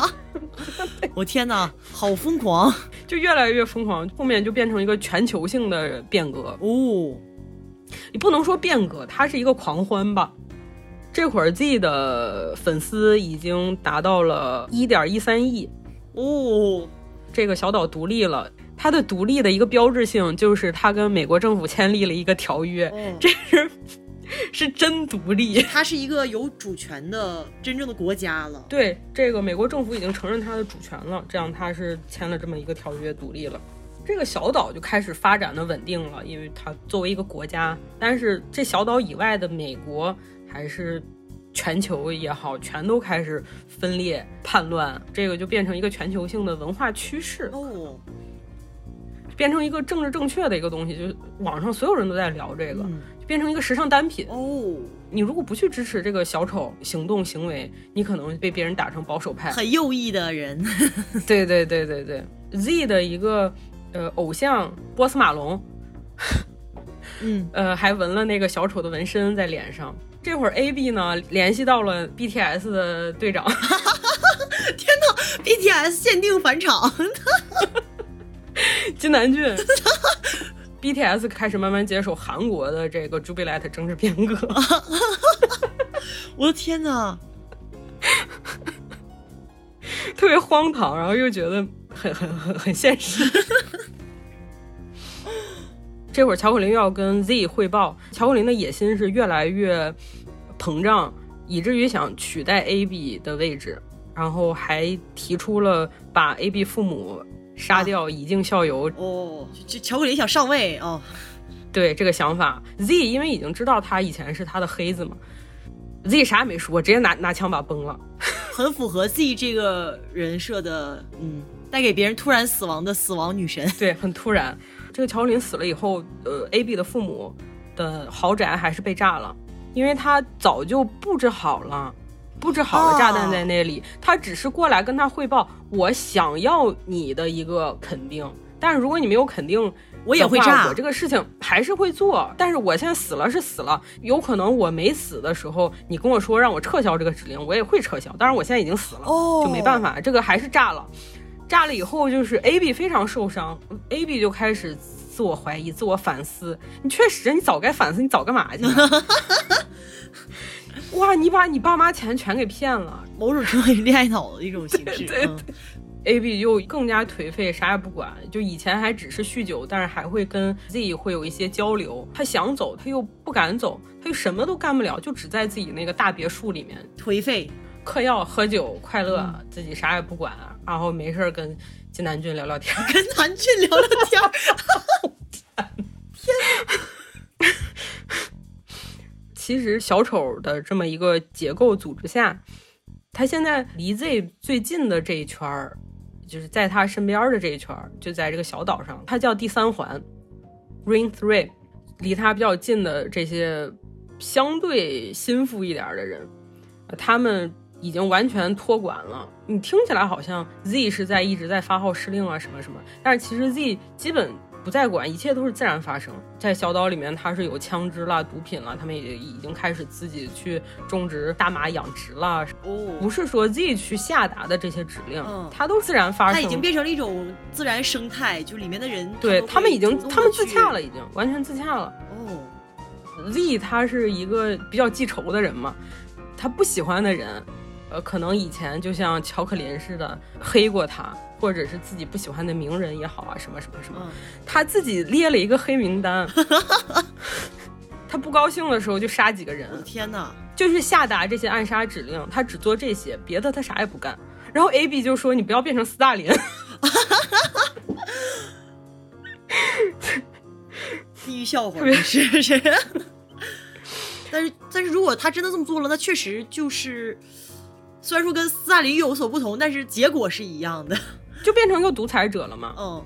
我天哪，好疯狂，就越来越疯狂，后面就变成一个全球性的变革。哦，你不能说变革，它是一个狂欢吧。这会儿 Z 的粉丝已经达到了一点一三亿哦。这个小岛独立了，它的独立的一个标志性就是它跟美国政府签立了一个条约，这是是真独立，它是一个有主权的真正的国家了。对，这个美国政府已经承认它的主权了，这样它是签了这么一个条约独立了。这个小岛就开始发展的稳定了，因为它作为一个国家，但是这小岛以外的美国。还是全球也好，全都开始分裂叛乱，这个就变成一个全球性的文化趋势哦。变成一个政治正确的一个东西，就是网上所有人都在聊这个，变成一个时尚单品哦。你如果不去支持这个小丑行动行为，你可能被别人打成保守派，很右翼的人。对对对对对，Z 的一个呃偶像波斯马龙，嗯呃还纹了那个小丑的纹身在脸上。这会儿 AB 呢联系到了 BTS 的队长，天哪，BTS 限定返场，金南俊。BTS 开始慢慢接手韩国的这个 Jubilee 政治变革，我的天哪，特别荒唐，然后又觉得很很很很现实。这会儿乔可林又要跟 Z 汇报，乔可林的野心是越来越膨胀，以至于想取代 AB 的位置，然后还提出了把 AB 父母。杀掉以儆效尤哦，就乔克林想上位哦，对这个想法，Z 因为已经知道他以前是他的黑子嘛，Z 啥也没说，直接拿拿枪把崩了，很符合 Z 这个人设的，嗯，带给别人突然死亡的死亡女神，对，很突然。这个乔克林死了以后，呃，AB 的父母的豪宅还是被炸了，因为他早就布置好了。布置好了炸弹在那里，他只是过来跟他汇报，我想要你的一个肯定。但是如果你没有肯定，我也会炸。我这个事情还是会做。但是我现在死了是死了，有可能我没死的时候，你跟我说让我撤销这个指令，我也会撤销。当然我现在已经死了，就没办法，这个还是炸了。炸了以后就是 AB 非常受伤，AB 就开始自我怀疑、自我反思。你确实，你早该反思，你早干嘛去了？哇！你把你爸妈钱全给骗了，某种程度恋爱脑的一种形式。对，AB 又更加颓废，啥也不管。就以前还只是酗酒，但是还会跟 Z 会有一些交流。他想走，他又不敢走，他又什么都干不了，就只在自己那个大别墅里面颓废，嗑药、喝酒、快乐，自己啥也不管，然后没事跟金南俊聊聊天，跟南俊聊聊天。天哪！其实小丑的这么一个结构组织下，他现在离 Z 最近的这一圈儿，就是在他身边的这一圈儿，就在这个小岛上，他叫第三环，Ring Three，离他比较近的这些相对心腹一点的人，他们已经完全托管了。你听起来好像 Z 是在一直在发号施令啊什么什么，但是其实 Z 基本。不在管，一切都是自然发生。在小岛里面，它是有枪支啦、毒品啦，他们也已经开始自己去种植大麻养殖啦。哦，不是说 Z 去下达的这些指令，它都自然发生。它已经变成了一种自然生态，就里面的人，对他们已经，他们自洽了，已经完全自洽了。哦，Z 他是一个比较记仇的人嘛，他不喜欢的人，呃，可能以前就像乔克林似的黑过他。或者是自己不喜欢的名人也好啊，什么什么什么，他自己列了一个黑名单，他不高兴的时候就杀几个人。天哪，就是下达这些暗杀指令，他只做这些，别的他啥也不干。然后 A B 就说：“你不要变成斯大林。”地狱笑话是是。但是但是如果他真的这么做了，那确实就是，虽然说跟斯大林有所不同，但是结果是一样的。就变成一个独裁者了嘛？嗯，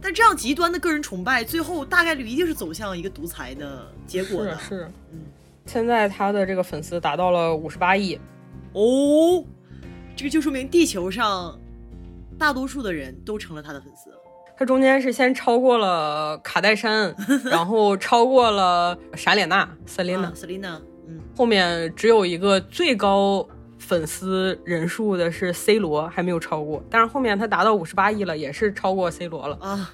但这样极端的个人崇拜，最后大概率一定是走向一个独裁的结果的。是，嗯，现在他的这个粉丝达到了五十八亿，哦，这个就说明地球上大多数的人都成了他的粉丝。他中间是先超过了卡戴珊，然后超过了闪脸娜 Selina，Selina，嗯，后面只有一个最高。粉丝人数的是 C 罗，还没有超过，但是后面他达到五十八亿了，也是超过 C 罗了啊！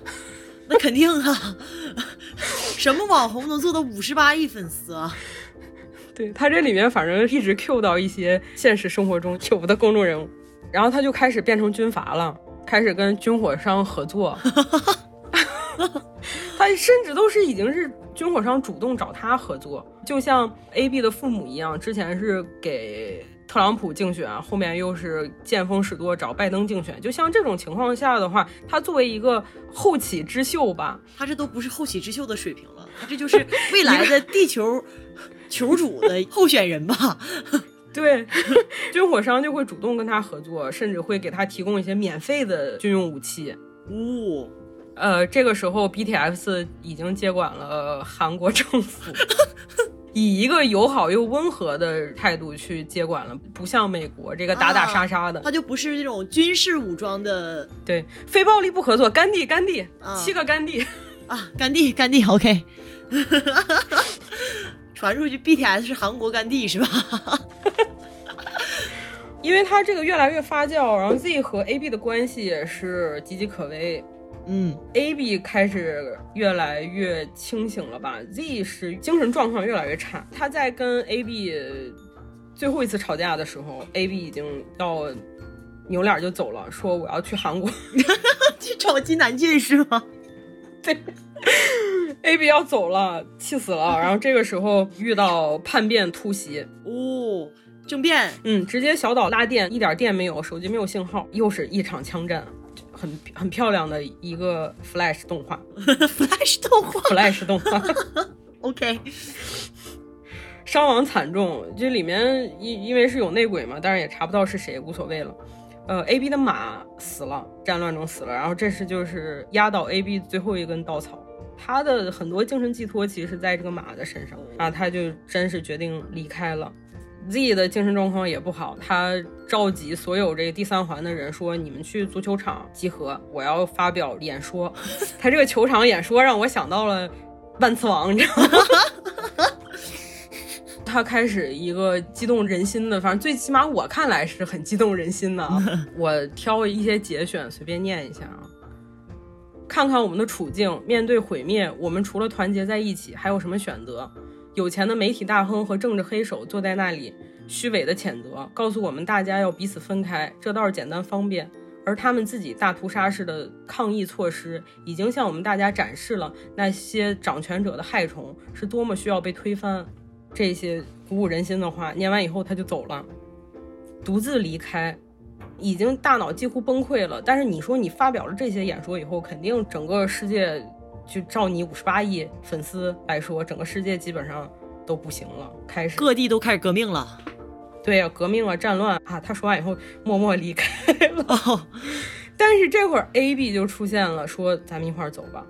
那肯定啊，什么网红能做到五十八亿粉丝啊？对他这里面反正一直 Q 到一些现实生活中有的公众人物，然后他就开始变成军阀了，开始跟军火商合作，他甚至都是已经是军火商主动找他合作，就像 AB 的父母一样，之前是给。特朗普竞选，后面又是见风使舵找拜登竞选，就像这种情况下的话，他作为一个后起之秀吧，他这都不是后起之秀的水平了，他这就是未来的地球球主的候选人吧？对，军火商就会主动跟他合作，甚至会给他提供一些免费的军用武器。哦，呃，这个时候 BTS 已经接管了韩国政府，以一个友好又温和的态度去接管了，不像美国这个打打杀杀的，他就不是这种军事武装的，对，非暴力不合作，甘地甘地，七个甘地 啊，甘地甘地，OK，传出去 BTS 是韩国甘地是吧？因为他这个越来越发酵，然后 Z 和 AB 的关系也是岌岌可危。嗯，AB 开始越来越清醒了吧？Z 是精神状况越来越差。他在跟 AB 最后一次吵架的时候，AB 已经要扭脸就走了，说我要去韩国 去找金南俊是吗？对，AB 要走了，气死了。然后这个时候遇到叛变突袭，哦，政变，嗯，直接小岛拉电，一点电没有，手机没有信号，又是一场枪战。很 很漂亮的一个 Flash 动画，Flash 动画，Flash 动画，OK，伤亡惨重，这里面因因为是有内鬼嘛，但是也查不到是谁，无所谓了。呃，AB 的马死了，战乱中死了，然后这是就是压倒 AB 最后一根稻草，他的很多精神寄托其实是在这个马的身上啊，他就真是决定离开了。Z 的精神状况也不好，他召集所有这个第三环的人说：“你们去足球场集合，我要发表演说。”他这个球场演说让我想到了万磁王，你知道吗？他开始一个激动人心的，反正最起码我看来是很激动人心的。我挑一些节选，随便念一下啊。看看我们的处境，面对毁灭，我们除了团结在一起，还有什么选择？有钱的媒体大亨和政治黑手坐在那里，虚伪的谴责，告诉我们大家要彼此分开，这倒是简单方便。而他们自己大屠杀式的抗议措施，已经向我们大家展示了那些掌权者的害虫是多么需要被推翻。这些鼓舞人心的话念完以后，他就走了，独自离开，已经大脑几乎崩溃了。但是你说你发表了这些演说以后，肯定整个世界。就照你五十八亿粉丝来说，整个世界基本上都不行了，开始各地都开始革命了。对呀，革命了，战乱啊！他说完以后，默默离开了。但是这会儿 A B 就出现了，说咱们一块儿走吧。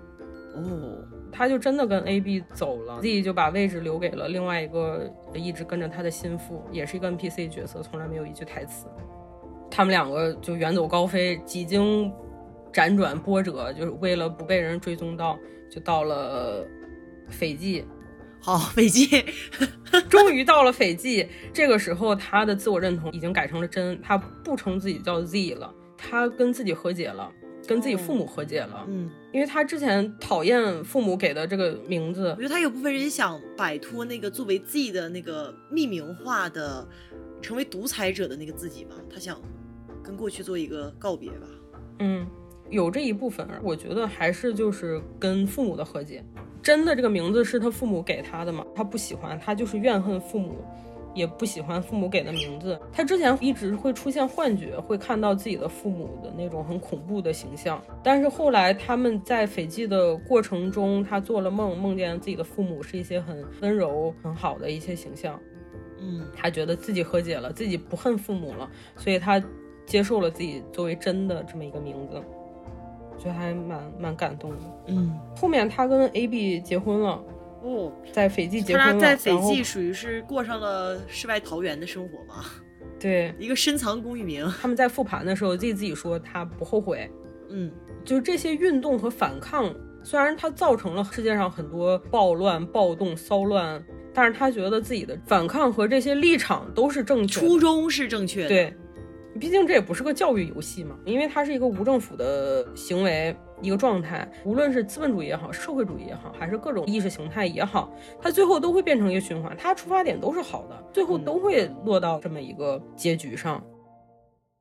哦，他就真的跟 A B 走了，Z 就把位置留给了另外一个一直跟着他的心腹，也是一个 N P C 角色，从来没有一句台词。他们两个就远走高飞，几经。辗转波折，就是为了不被人追踪到，就到了斐济。好，斐济，终于到了斐济。这个时候，他的自我认同已经改成了真，他不称自己叫 Z 了，他跟自己和解了，跟自己父母和解了。嗯，因为他之前讨厌父母给的这个名字。我觉得他有部分人想摆脱那个作为 Z 的那个匿名化的，成为独裁者的那个自己吧。他想跟过去做一个告别吧。嗯。有这一部分，我觉得还是就是跟父母的和解。真的，这个名字是他父母给他的吗？他不喜欢，他就是怨恨父母，也不喜欢父母给的名字。他之前一直会出现幻觉，会看到自己的父母的那种很恐怖的形象。但是后来他们在斐济的过程中，他做了梦，梦见自己的父母是一些很温柔、很好的一些形象。嗯，他觉得自己和解了，自己不恨父母了，所以他接受了自己作为真的这么一个名字。觉得还蛮蛮感动的，嗯，后面他跟 A B 结婚了，哦，在斐济结婚了，在斐济属于是过上了世外桃源的生活吧，对，一个深藏功与名。他们在复盘的时候，自己自己说他不后悔，嗯，就是这些运动和反抗，虽然它造成了世界上很多暴乱、暴动、骚乱，但是他觉得自己的反抗和这些立场都是正确，初衷是正确的，对。毕竟这也不是个教育游戏嘛，因为它是一个无政府的行为，一个状态。无论是资本主义也好，社会主义也好，还是各种意识形态也好，它最后都会变成一个循环。它出发点都是好的，最后都会落到这么一个结局上。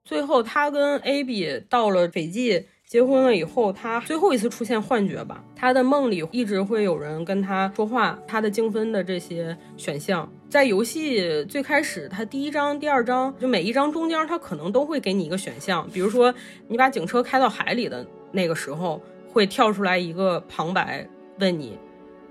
最后，他跟 A B 到了斐济。结婚了以后，他最后一次出现幻觉吧？他的梦里一直会有人跟他说话。他的精分的这些选项，在游戏最开始，他第一章、第二章，就每一章中间，他可能都会给你一个选项。比如说，你把警车开到海里的那个时候，会跳出来一个旁白，问你，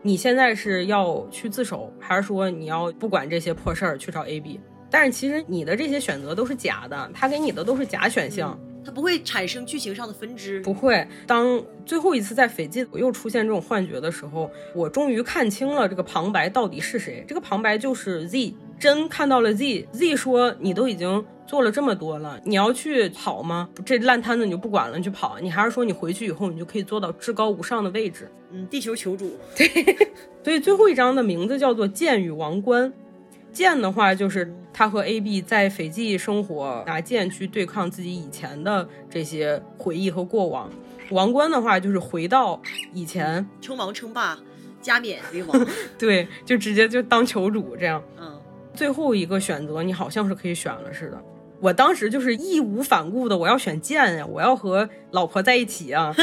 你现在是要去自首，还是说你要不管这些破事儿去找 A B？但是其实你的这些选择都是假的，他给你的都是假选项。它不会产生剧情上的分支。不会。当最后一次在斐济我又出现这种幻觉的时候，我终于看清了这个旁白到底是谁。这个旁白就是 Z。真看到了 Z，Z 说你都已经做了这么多了，你要去跑吗？这烂摊子你就不管了，你去跑。你还是说你回去以后你就可以做到至高无上的位置？嗯，地球求主。对，所以最后一章的名字叫做《剑与王冠》。剑的话就是他和 AB 在斐济生活，拿剑去对抗自己以前的这些回忆和过往。王冠的话就是回到以前，称王称霸，加冕为王。对，就直接就当酋主这样。嗯。最后一个选择，你好像是可以选了似的。我当时就是义无反顾的，我要选剑呀，我要和老婆在一起啊，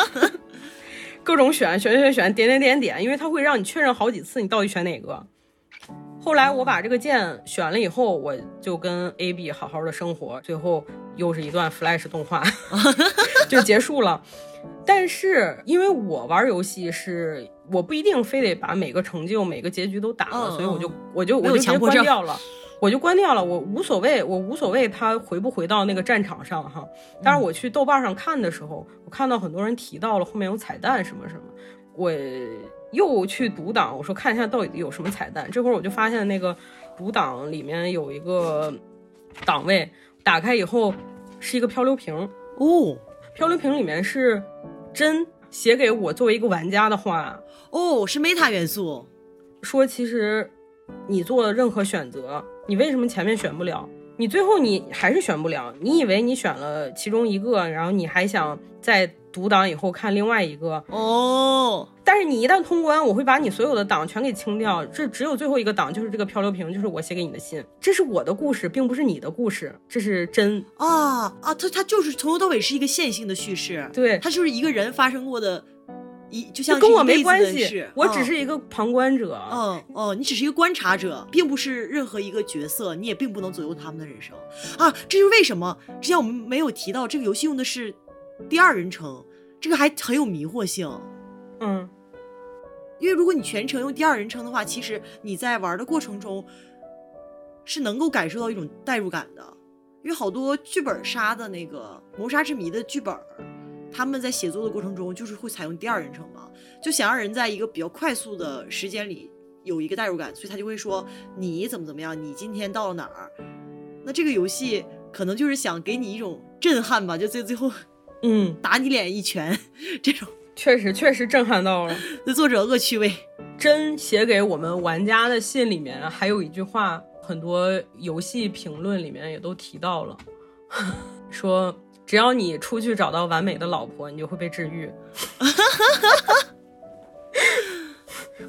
各种选选选选点点点点，因为它会让你确认好几次你到底选哪个。后来我把这个剑选了以后，我就跟 AB 好好的生活，最后又是一段 Flash 动画 就结束了。但是因为我玩游戏是。我不一定非得把每个成就、每个结局都打了，所以我就我就我就直接关掉了，我就关掉了，我无所谓，我无所谓他回不回到那个战场上哈。但是我去豆瓣上看的时候，我看到很多人提到了后面有彩蛋什么什么，我又去读档，我说看一下到底有什么彩蛋。这会儿我就发现那个读档里面有一个档位，打开以后是一个漂流瓶哦，漂流瓶里面是真。写给我作为一个玩家的话，哦，是 meta 元素，说其实你做任何选择，你为什么前面选不了？你最后你还是选不了。你以为你选了其中一个，然后你还想在。读档以后看另外一个哦，但是你一旦通关，我会把你所有的档全给清掉，这只有最后一个档就是这个漂流瓶，就是我写给你的信，这是我的故事，并不是你的故事，这是真。啊啊，它它就是从头到尾是一个线性的叙事，对，它就是一个人发生过的，一就像跟我没关系，我只是一个旁观者，嗯哦，你只是一个观察者，并不是任何一个角色，你也并不能左右他们的人生。啊，这就是为什么之前我们没有提到这个游戏用的是。第二人称，这个还很有迷惑性，嗯，因为如果你全程用第二人称的话，其实你在玩的过程中是能够感受到一种代入感的，因为好多剧本杀的那个谋杀之谜的剧本，他们在写作的过程中就是会采用第二人称嘛，就想让人在一个比较快速的时间里有一个代入感，所以他就会说你怎么怎么样，你今天到了哪儿，那这个游戏可能就是想给你一种震撼吧，就最最后。嗯，打你脸一拳，这种确实确实震撼到了。那作者恶趣味，真写给我们玩家的信里面还有一句话，很多游戏评论里面也都提到了，说只要你出去找到完美的老婆，你就会被治愈。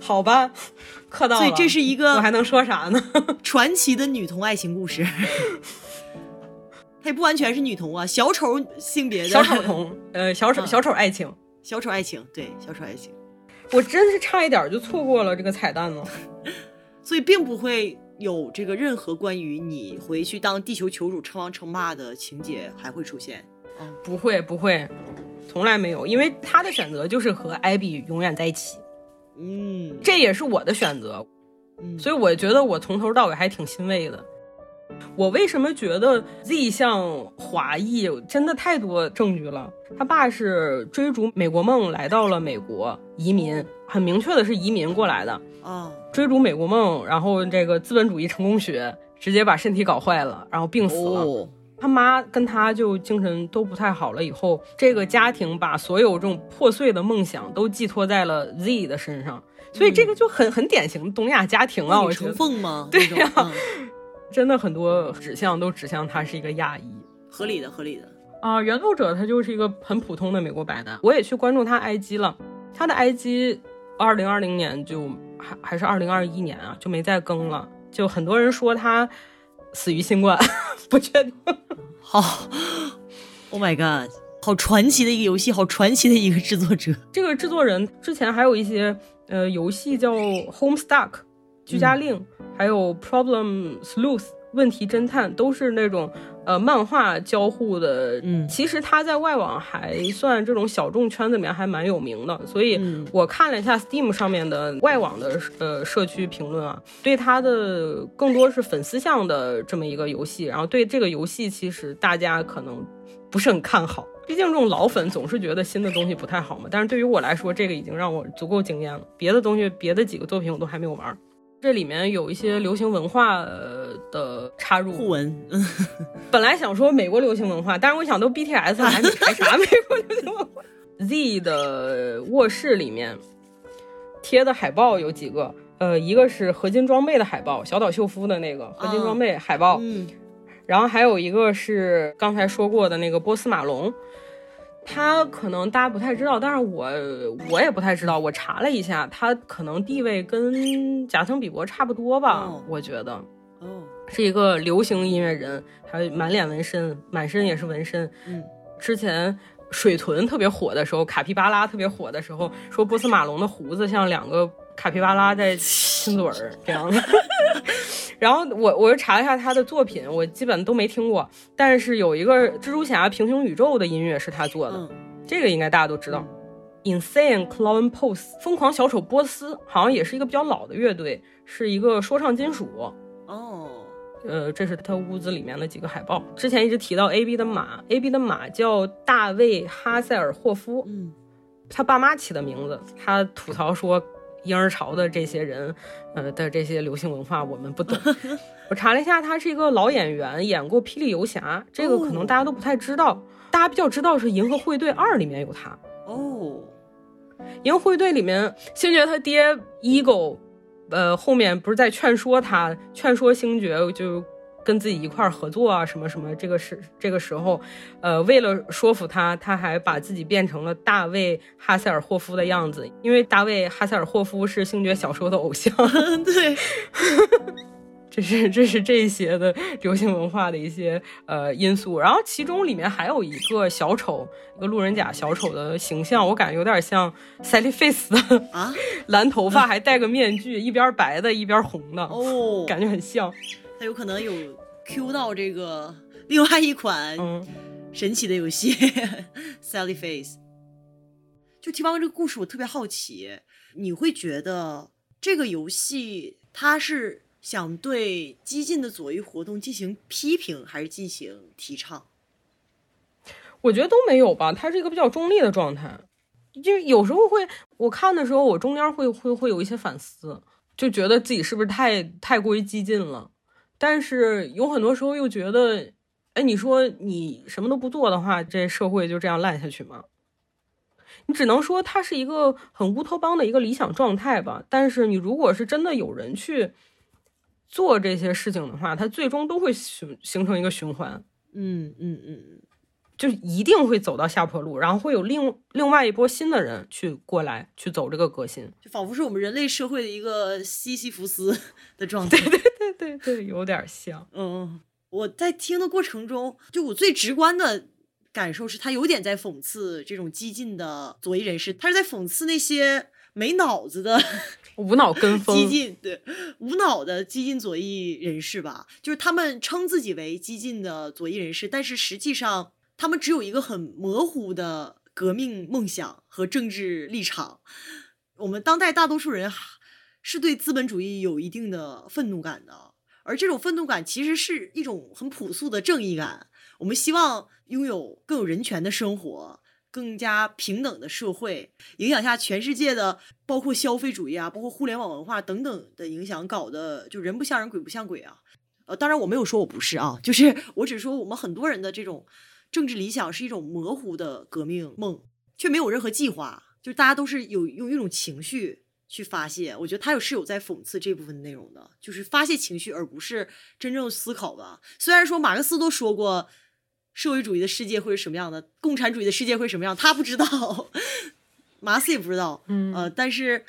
好吧，磕到了。所以这是一个，我还能说啥呢？传奇的女童爱情故事。它也不完全是女童啊，小丑性别的小丑童，呃，小丑小丑爱情，小丑爱情，对，小丑爱情，我真是差一点就错过了这个彩蛋了，所以并不会有这个任何关于你回去当地球球主称王称霸的情节还会出现，嗯，不会不会，从来没有，因为他的选择就是和艾比永远在一起，嗯，这也是我的选择，嗯，所以我觉得我从头到尾还挺欣慰的。我为什么觉得 Z 像华裔？真的太多证据了。他爸是追逐美国梦来到了美国移民，很明确的是移民过来的啊。追逐美国梦，然后这个资本主义成功学直接把身体搞坏了，然后病死了。他妈跟他就精神都不太好了。以后这个家庭把所有这种破碎的梦想都寄托在了 Z 的身上，所以这个就很很典型的东亚家庭啊。我重凤吗？对呀。真的很多指向都指向他是一个亚裔，合理的，合理的啊。原作者他就是一个很普通的美国白男，我也去关注他 IG 了，他的 IG 二零二零年就还还是二零二一年啊就没再更了，就很多人说他死于新冠，不确定。好，Oh my God，好传奇的一个游戏，好传奇的一个制作者。这个制作人之前还有一些呃游戏叫 Homestuck。居家令，还有 Problem Sleuth 问题侦探，都是那种呃漫画交互的。嗯，其实他在外网还算这种小众圈子里面还蛮有名的。所以我看了一下 Steam 上面的外网的呃社区评论啊，对他的更多是粉丝向的这么一个游戏。然后对这个游戏，其实大家可能不是很看好。毕竟这种老粉总是觉得新的东西不太好嘛。但是对于我来说，这个已经让我足够惊艳了。别的东西，别的几个作品我都还没有玩。这里面有一些流行文化的插入，互文。本来想说美国流行文化，但是我想都 BTS 了，还还啥美国流行文化？Z 的卧室里面贴的海报有几个？呃，一个是合金装备的海报，小岛秀夫的那个合金装备海报。嗯。然后还有一个是刚才说过的那个波斯马龙。他可能大家不太知道，但是我我也不太知道。我查了一下，他可能地位跟贾森比伯差不多吧，我觉得。哦，是一个流行音乐人，还满脸纹身，满身也是纹身。嗯，之前水豚特别火的时候，卡皮巴拉特别火的时候，说波斯马龙的胡子像两个卡皮巴拉在亲嘴儿这样的。然后我我又查了一下他的作品，我基本都没听过。但是有一个蜘蛛侠平行宇宙的音乐是他做的，这个应该大家都知道。Insane Clown Posse 疯狂小丑波斯好像也是一个比较老的乐队，是一个说唱金属。哦，呃，这是他屋子里面的几个海报。之前一直提到 A B 的马，A B 的马叫大卫哈塞尔霍夫，嗯，他爸妈起的名字。他吐槽说。婴儿潮的这些人，呃的这些流行文化我们不懂。我查了一下，他是一个老演员，演过《霹雳游侠》，这个可能大家都不太知道。大家比较知道是《银河护卫队二》里面有他。哦，《银河护卫队》里面，星爵他爹 Ego，呃，后面不是在劝说他，劝说星爵就。跟自己一块儿合作啊，什么什么，这个是这个时候，呃，为了说服他，他还把自己变成了大卫哈塞尔霍夫的样子，因为大卫哈塞尔霍夫是星爵小时候的偶像。对，这是这是这些的流行文化的一些呃因素。然后其中里面还有一个小丑，一个路人甲小丑的形象，我感觉有点像 Sally Face 啊，蓝头发还戴个面具，一边白的，一边红的，哦，感觉很像。它有可能有 Q 到这个另外一款神奇的游戏 Sally Face。就听完这个故事，我特别好奇，你会觉得这个游戏它是想对激进的左翼活动进行批评，还是进行提倡？我觉得都没有吧，它是一个比较中立的状态。就有时候会，我看的时候，我中间会会会有一些反思，就觉得自己是不是太太过于激进了。但是有很多时候又觉得，哎，你说你什么都不做的话，这社会就这样烂下去吗？你只能说它是一个很乌托邦的一个理想状态吧。但是你如果是真的有人去做这些事情的话，它最终都会形形成一个循环。嗯嗯嗯嗯，就一定会走到下坡路，然后会有另另外一波新的人去过来去走这个革新，就仿佛是我们人类社会的一个西西弗斯的状态。对对。对对对，有点像。嗯，我在听的过程中，就我最直观的感受是，他有点在讽刺这种激进的左翼人士，他是在讽刺那些没脑子的无脑跟风激进，对无脑的激进左翼人士吧。就是他们称自己为激进的左翼人士，但是实际上他们只有一个很模糊的革命梦想和政治立场。我们当代大多数人。是对资本主义有一定的愤怒感的，而这种愤怒感其实是一种很朴素的正义感。我们希望拥有更有人权的生活，更加平等的社会。影响下全世界的，包括消费主义啊，包括互联网文化等等的影响，搞得就人不像人，鬼不像鬼啊。呃，当然我没有说我不是啊，就是我只说我们很多人的这种政治理想是一种模糊的革命梦，却没有任何计划，就是大家都是有用一种情绪。去发泄，我觉得他有是有在讽刺这部分内容的，就是发泄情绪，而不是真正思考吧。虽然说马克思都说过，社会主义的世界会是什么样的，共产主义的世界会什么样，他不知道，马克思也不知道，嗯，呃，但是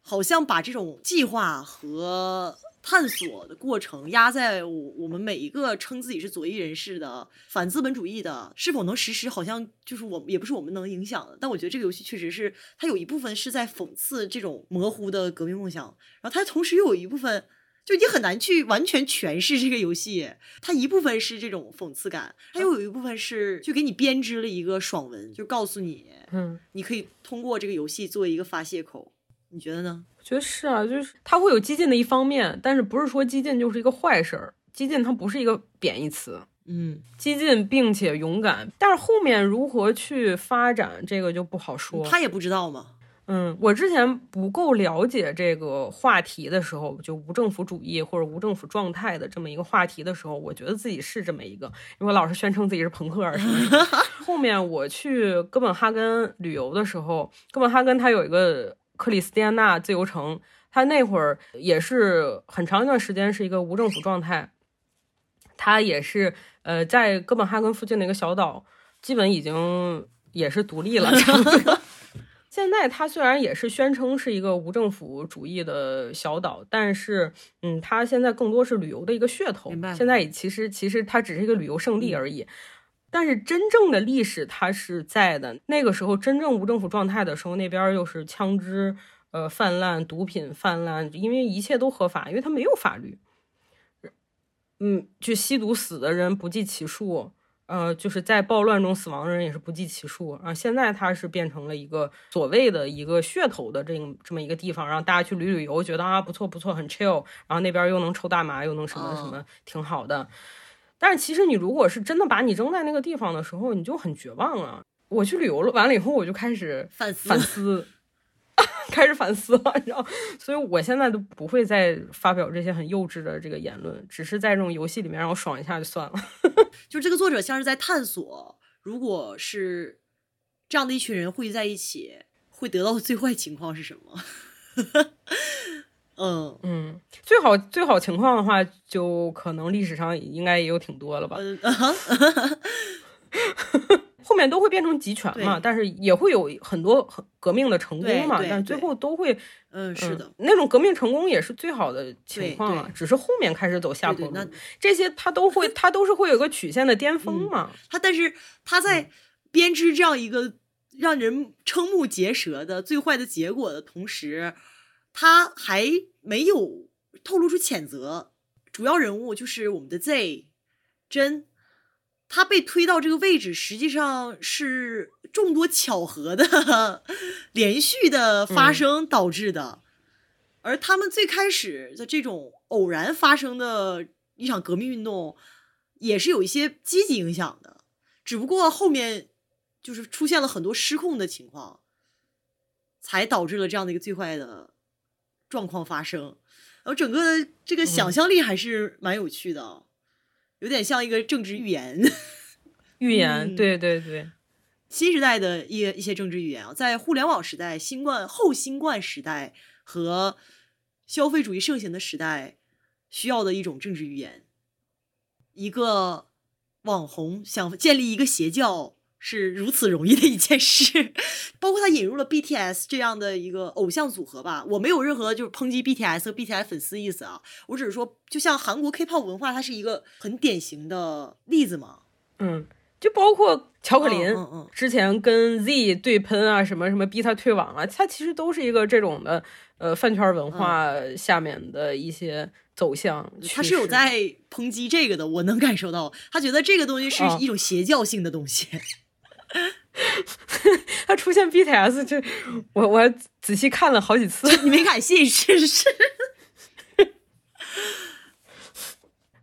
好像把这种计划和。探索的过程压在我我们每一个称自己是左翼人士的反资本主义的是否能实施，好像就是我也不是我们能影响的。但我觉得这个游戏确实是它有一部分是在讽刺这种模糊的革命梦想，然后它同时又有一部分就你很难去完全诠释这个游戏。它一部分是这种讽刺感，它又有一部分是就给你编织了一个爽文，就告诉你，嗯，你可以通过这个游戏作为一个发泄口。你觉得呢？我觉得是啊，就是它会有激进的一方面，但是不是说激进就是一个坏事儿。激进它不是一个贬义词，嗯，激进并且勇敢。但是后面如何去发展，这个就不好说。他也不知道吗。嗯，我之前不够了解这个话题的时候，就无政府主义或者无政府状态的这么一个话题的时候，我觉得自己是这么一个，因为我老是宣称自己是朋克什么的。后面我去哥本哈根旅游的时候，哥本哈根它有一个克里斯蒂安娜自由城，它那会儿也是很长一段时间是一个无政府状态，它也是呃在哥本哈根附近的一个小岛，基本已经也是独立了。现在它虽然也是宣称是一个无政府主义的小岛，但是，嗯，它现在更多是旅游的一个噱头。现在也其实其实它只是一个旅游胜地而已。但是真正的历史它是在的。那个时候真正无政府状态的时候，那边又是枪支呃泛滥，毒品泛滥，因为一切都合法，因为它没有法律。嗯，就吸毒死的人不计其数。呃，就是在暴乱中死亡的人也是不计其数啊！现在它是变成了一个所谓的一个噱头的这这么一个地方，让大家去旅旅游，觉得啊不错不错，很 chill，然后那边又能抽大麻，又能什么什么，挺好的。但是其实你如果是真的把你扔在那个地方的时候，你就很绝望啊！我去旅游了，完了以后我就开始 反思反思。开始反思了，你知道，所以我现在都不会再发表这些很幼稚的这个言论，只是在这种游戏里面让我爽一下就算了。就这个作者像是在探索，如果是这样的一群人汇聚在一起，会得到的最坏情况是什么？嗯。嗯，最好最好情况的话，就可能历史上应该也有挺多了吧。后面都会变成集权嘛，但是也会有很多很革命的成功嘛，但最后都会，嗯，是的，那种革命成功也是最好的情况啊，只是后面开始走下坡路，这些它都会，它都是会有个曲线的巅峰嘛。它但是它在编织这样一个让人瞠目结舌的最坏的结果的同时，他还没有透露出谴责。主要人物就是我们的 Z 真。他被推到这个位置，实际上是众多巧合的 连续的发生导致的，而他们最开始的这种偶然发生的一场革命运动，也是有一些积极影响的，只不过后面就是出现了很多失控的情况，才导致了这样的一个最坏的状况发生。然后整个的这个想象力还是蛮有趣的。有点像一个政治预言，预言，对对对，新时代的一一些政治预言啊，在互联网时代、新冠后新冠时代和消费主义盛行的时代，需要的一种政治预言。一个网红想建立一个邪教。是如此容易的一件事，包括他引入了 BTS 这样的一个偶像组合吧。我没有任何就是抨击 BTS 和 BTS 粉丝意思啊，我只是说，就像韩国 K-pop 文化，它是一个很典型的例子嘛。嗯，就包括乔可林，嗯嗯，之前跟 Z 对喷啊，什么什么逼他退网啊，他其实都是一个这种的呃饭圈文化下面的一些走向。他是有在抨击这个的，我能感受到，他觉得这个东西是一种邪教性的东西。他出现 BTS，这我我仔细看了好几次，你没敢信是是。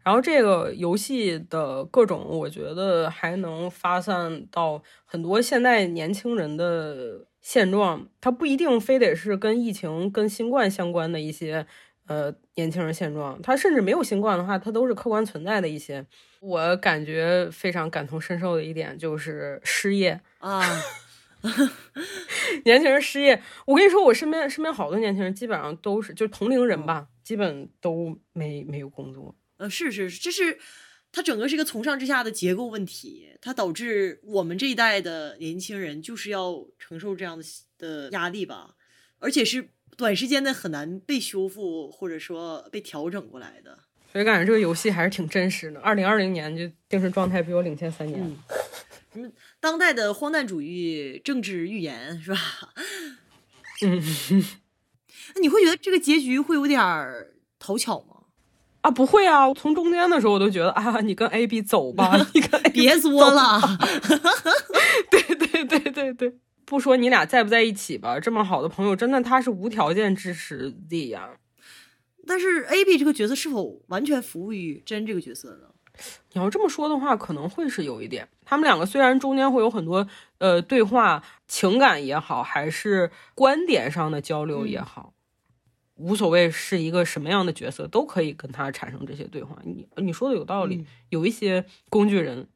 然后这个游戏的各种，我觉得还能发散到很多现在年轻人的现状，它不一定非得是跟疫情、跟新冠相关的一些。呃，年轻人现状，他甚至没有新冠的话，他都是客观存在的一些。我感觉非常感同身受的一点就是失业啊，年轻人失业。我跟你说，我身边身边好多年轻人，基本上都是就同龄人吧，基本都没没有工作。呃，是是是，这是它整个是一个从上至下的结构问题，它导致我们这一代的年轻人就是要承受这样的的压力吧，而且是。短时间内很难被修复，或者说被调整过来的，所以感觉这个游戏还是挺真实的。二零二零年就精神状态比我领先三年。什么当代的荒诞主义政治预言是吧？嗯，那你会觉得这个结局会有点讨巧吗？啊，不会啊！从中间的时候我都觉得啊，你跟 A B 走吧，你跟别作了。对对对对对。不说你俩在不在一起吧，这么好的朋友，真的他是无条件支持 Z 呀。但是 A B 这个角色是否完全服务于真这个角色呢？你要这么说的话，可能会是有一点。他们两个虽然中间会有很多呃对话、情感也好，还是观点上的交流也好，无所谓是一个什么样的角色，都可以跟他产生这些对话。你你说的有道理，有一些工具人。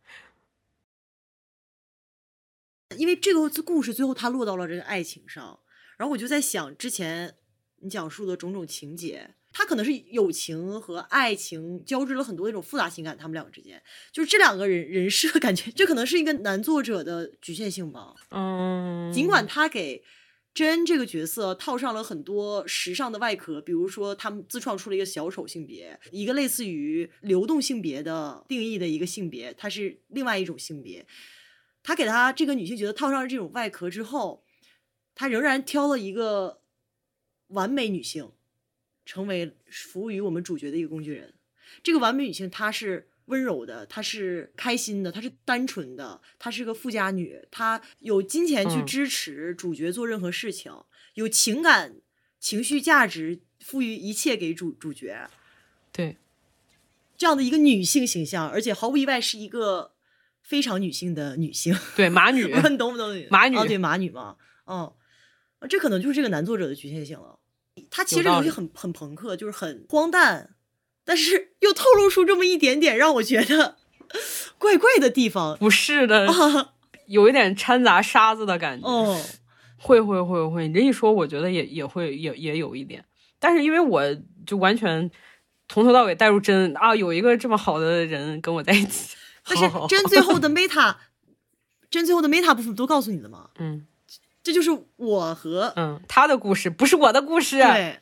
因为这个故事最后它落到了这个爱情上，然后我就在想，之前你讲述的种种情节，它可能是友情和爱情交织了很多那种复杂情感，他们两个之间，就是这两个人人设，感觉这可能是一个男作者的局限性吧。嗯，尽管他给真这个角色套上了很多时尚的外壳，比如说他们自创出了一个小丑性别，一个类似于流动性别的定义的一个性别，它是另外一种性别。他给他这个女性角色套上了这种外壳之后，他仍然挑了一个完美女性，成为服务于我们主角的一个工具人。这个完美女性，她是温柔的，她是开心的，她是单纯的，她是个富家女，她有金钱去支持主角做任何事情，有情感、情绪价值赋予一切给主主角。对，这样的一个女性形象，而且毫无意外是一个。非常女性的女性，对 马女，你懂不懂？马女，对马女嘛，嗯，这可能就是这个男作者的局限性了。他其实游戏很很朋克，就是很荒诞，但是又透露出这么一点点让我觉得 怪怪的地方。不是的，有一点掺杂沙子的感觉。哦，会会会会，你这一说，我觉得也也会也也有一点。但是因为我就完全从头到尾带入真啊，有一个这么好的人跟我在一起。但是真最后的 meta，真最后的 meta 部分都告诉你的吗？嗯，这就是我和嗯他的故事，不是我的故事。对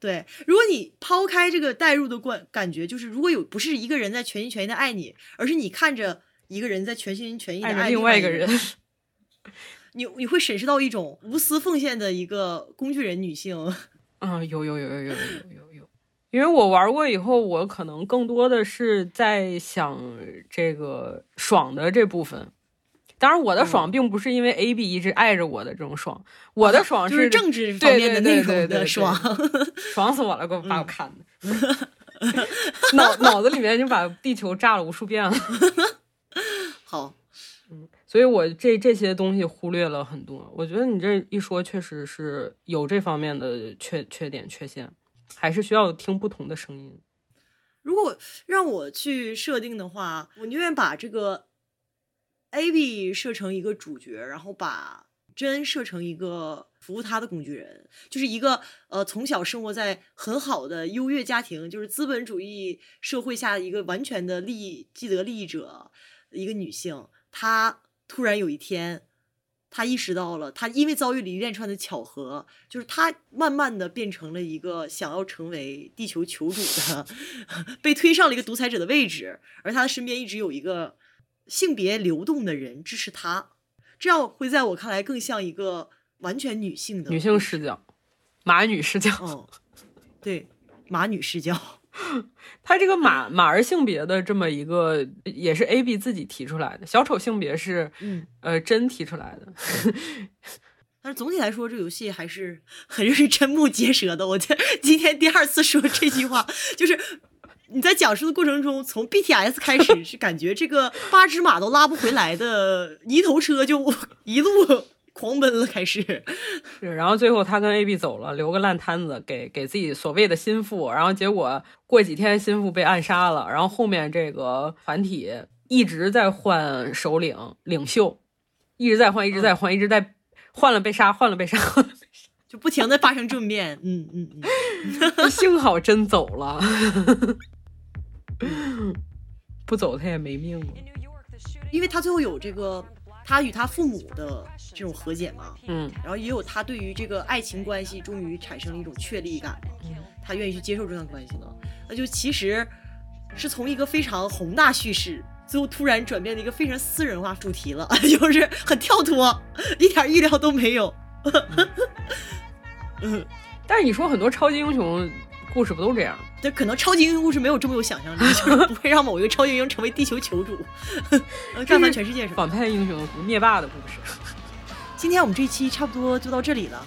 对，如果你抛开这个代入的观感觉，就是如果有不是一个人在全心全意的爱你，而是你看着一个人在全心全意的爱另外一个人，你你会审视到一种无私奉献的一个工具人女性。啊，有有有有有有有。因为我玩过以后，我可能更多的是在想这个爽的这部分。当然，我的爽并不是因为 A B 一直爱着我的这种爽，我的爽是政治方面的内容的爽，爽死我了！给我把我看的，脑脑子里面已经把地球炸了无数遍了。好，嗯，所以我这这些东西忽略了很多。我觉得你这一说，确实是有这方面的缺缺点缺陷。还是需要听不同的声音。如果让我去设定的话，我宁愿把这个 A B 设成一个主角，然后把真设成一个服务他的工具人，就是一个呃从小生活在很好的优越家庭，就是资本主义社会下一个完全的利益既得利益者，一个女性，她突然有一天。他意识到了，他因为遭遇了一连串的巧合，就是他慢慢的变成了一个想要成为地球球主的，被推上了一个独裁者的位置，而他的身边一直有一个性别流动的人支持他，这样会在我看来更像一个完全女性的女性视角，马女视角，嗯，对，马女视角。他这个马马儿性别的这么一个，也是 A B 自己提出来的。小丑性别是，嗯，呃，真提出来的。但是总体来说，这游戏还是很让人瞠目结舌的。我今今天第二次说这句话，就是你在讲述的过程中，从 B T S 开始，是感觉这个八只马都拉不回来的泥头车，就一路。狂奔了，开始是，然后最后他跟 A B 走了，留个烂摊子给给自己所谓的心腹，然后结果过几天心腹被暗杀了，然后后面这个团体一直在换首领领袖，一直在换，一直在换，一直在换了被杀，换了被杀，换了被杀，就不停的发生政变，嗯嗯嗯，幸好真走了，不走他也没命了，因为他最后有这个。他与他父母的这种和解嘛，嗯，然后也有他对于这个爱情关系终于产生了一种确立感嘛，嗯，他愿意去接受这段关系了，那就其实是从一个非常宏大叙事，最后突然转变了一个非常私人化主题了，就是很跳脱，一点意料都没有。嗯，但是你说很多超级英雄。故事不都这样？对，可能超级英雄故事没有这么有想象力，就是 不会让某一个超级英雄成为地球球主，干翻全世界是反派英雄灭霸的故事。今天我们这期差不多就到这里了。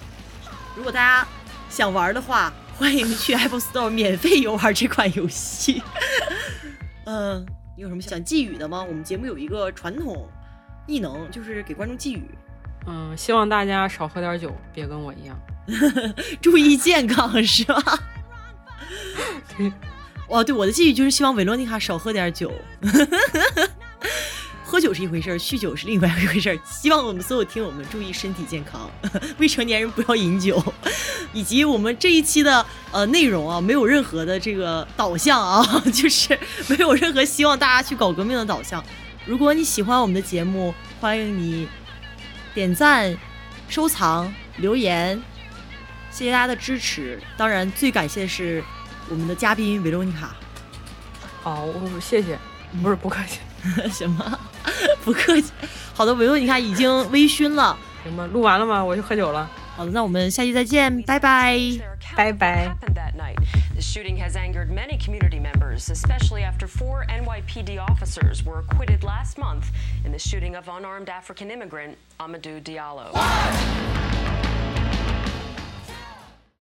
如果大家想玩的话，欢迎去 Apple Store 免费游玩这款游戏。嗯，你有什么想寄语的吗？我们节目有一个传统异能，就是给观众寄语。嗯，希望大家少喝点酒，别跟我一样，注意健康，是吧？对，哇，对，我的寄语就是希望维罗妮卡少喝点酒。喝酒是一回事儿，酗酒是另外一回事儿。希望我们所有听友们注意身体健康，未成年人不要饮酒。以及我们这一期的呃内容啊，没有任何的这个导向啊，就是没有任何希望大家去搞革命的导向。如果你喜欢我们的节目，欢迎你点赞、收藏、留言，谢谢大家的支持。当然，最感谢的是我们的嘉宾维罗妮卡。好，我谢谢，不是不客气。什么？不客气。好的，维罗妮卡已经微醺了。行吧，录完了吗？我去喝酒了。好的，那我们下期再见，拜拜。拜拜。The shooting has angered many community members, especially after four NYPD officers were acquitted last month in the shooting of unarmed African immigrant Amadou Diallo.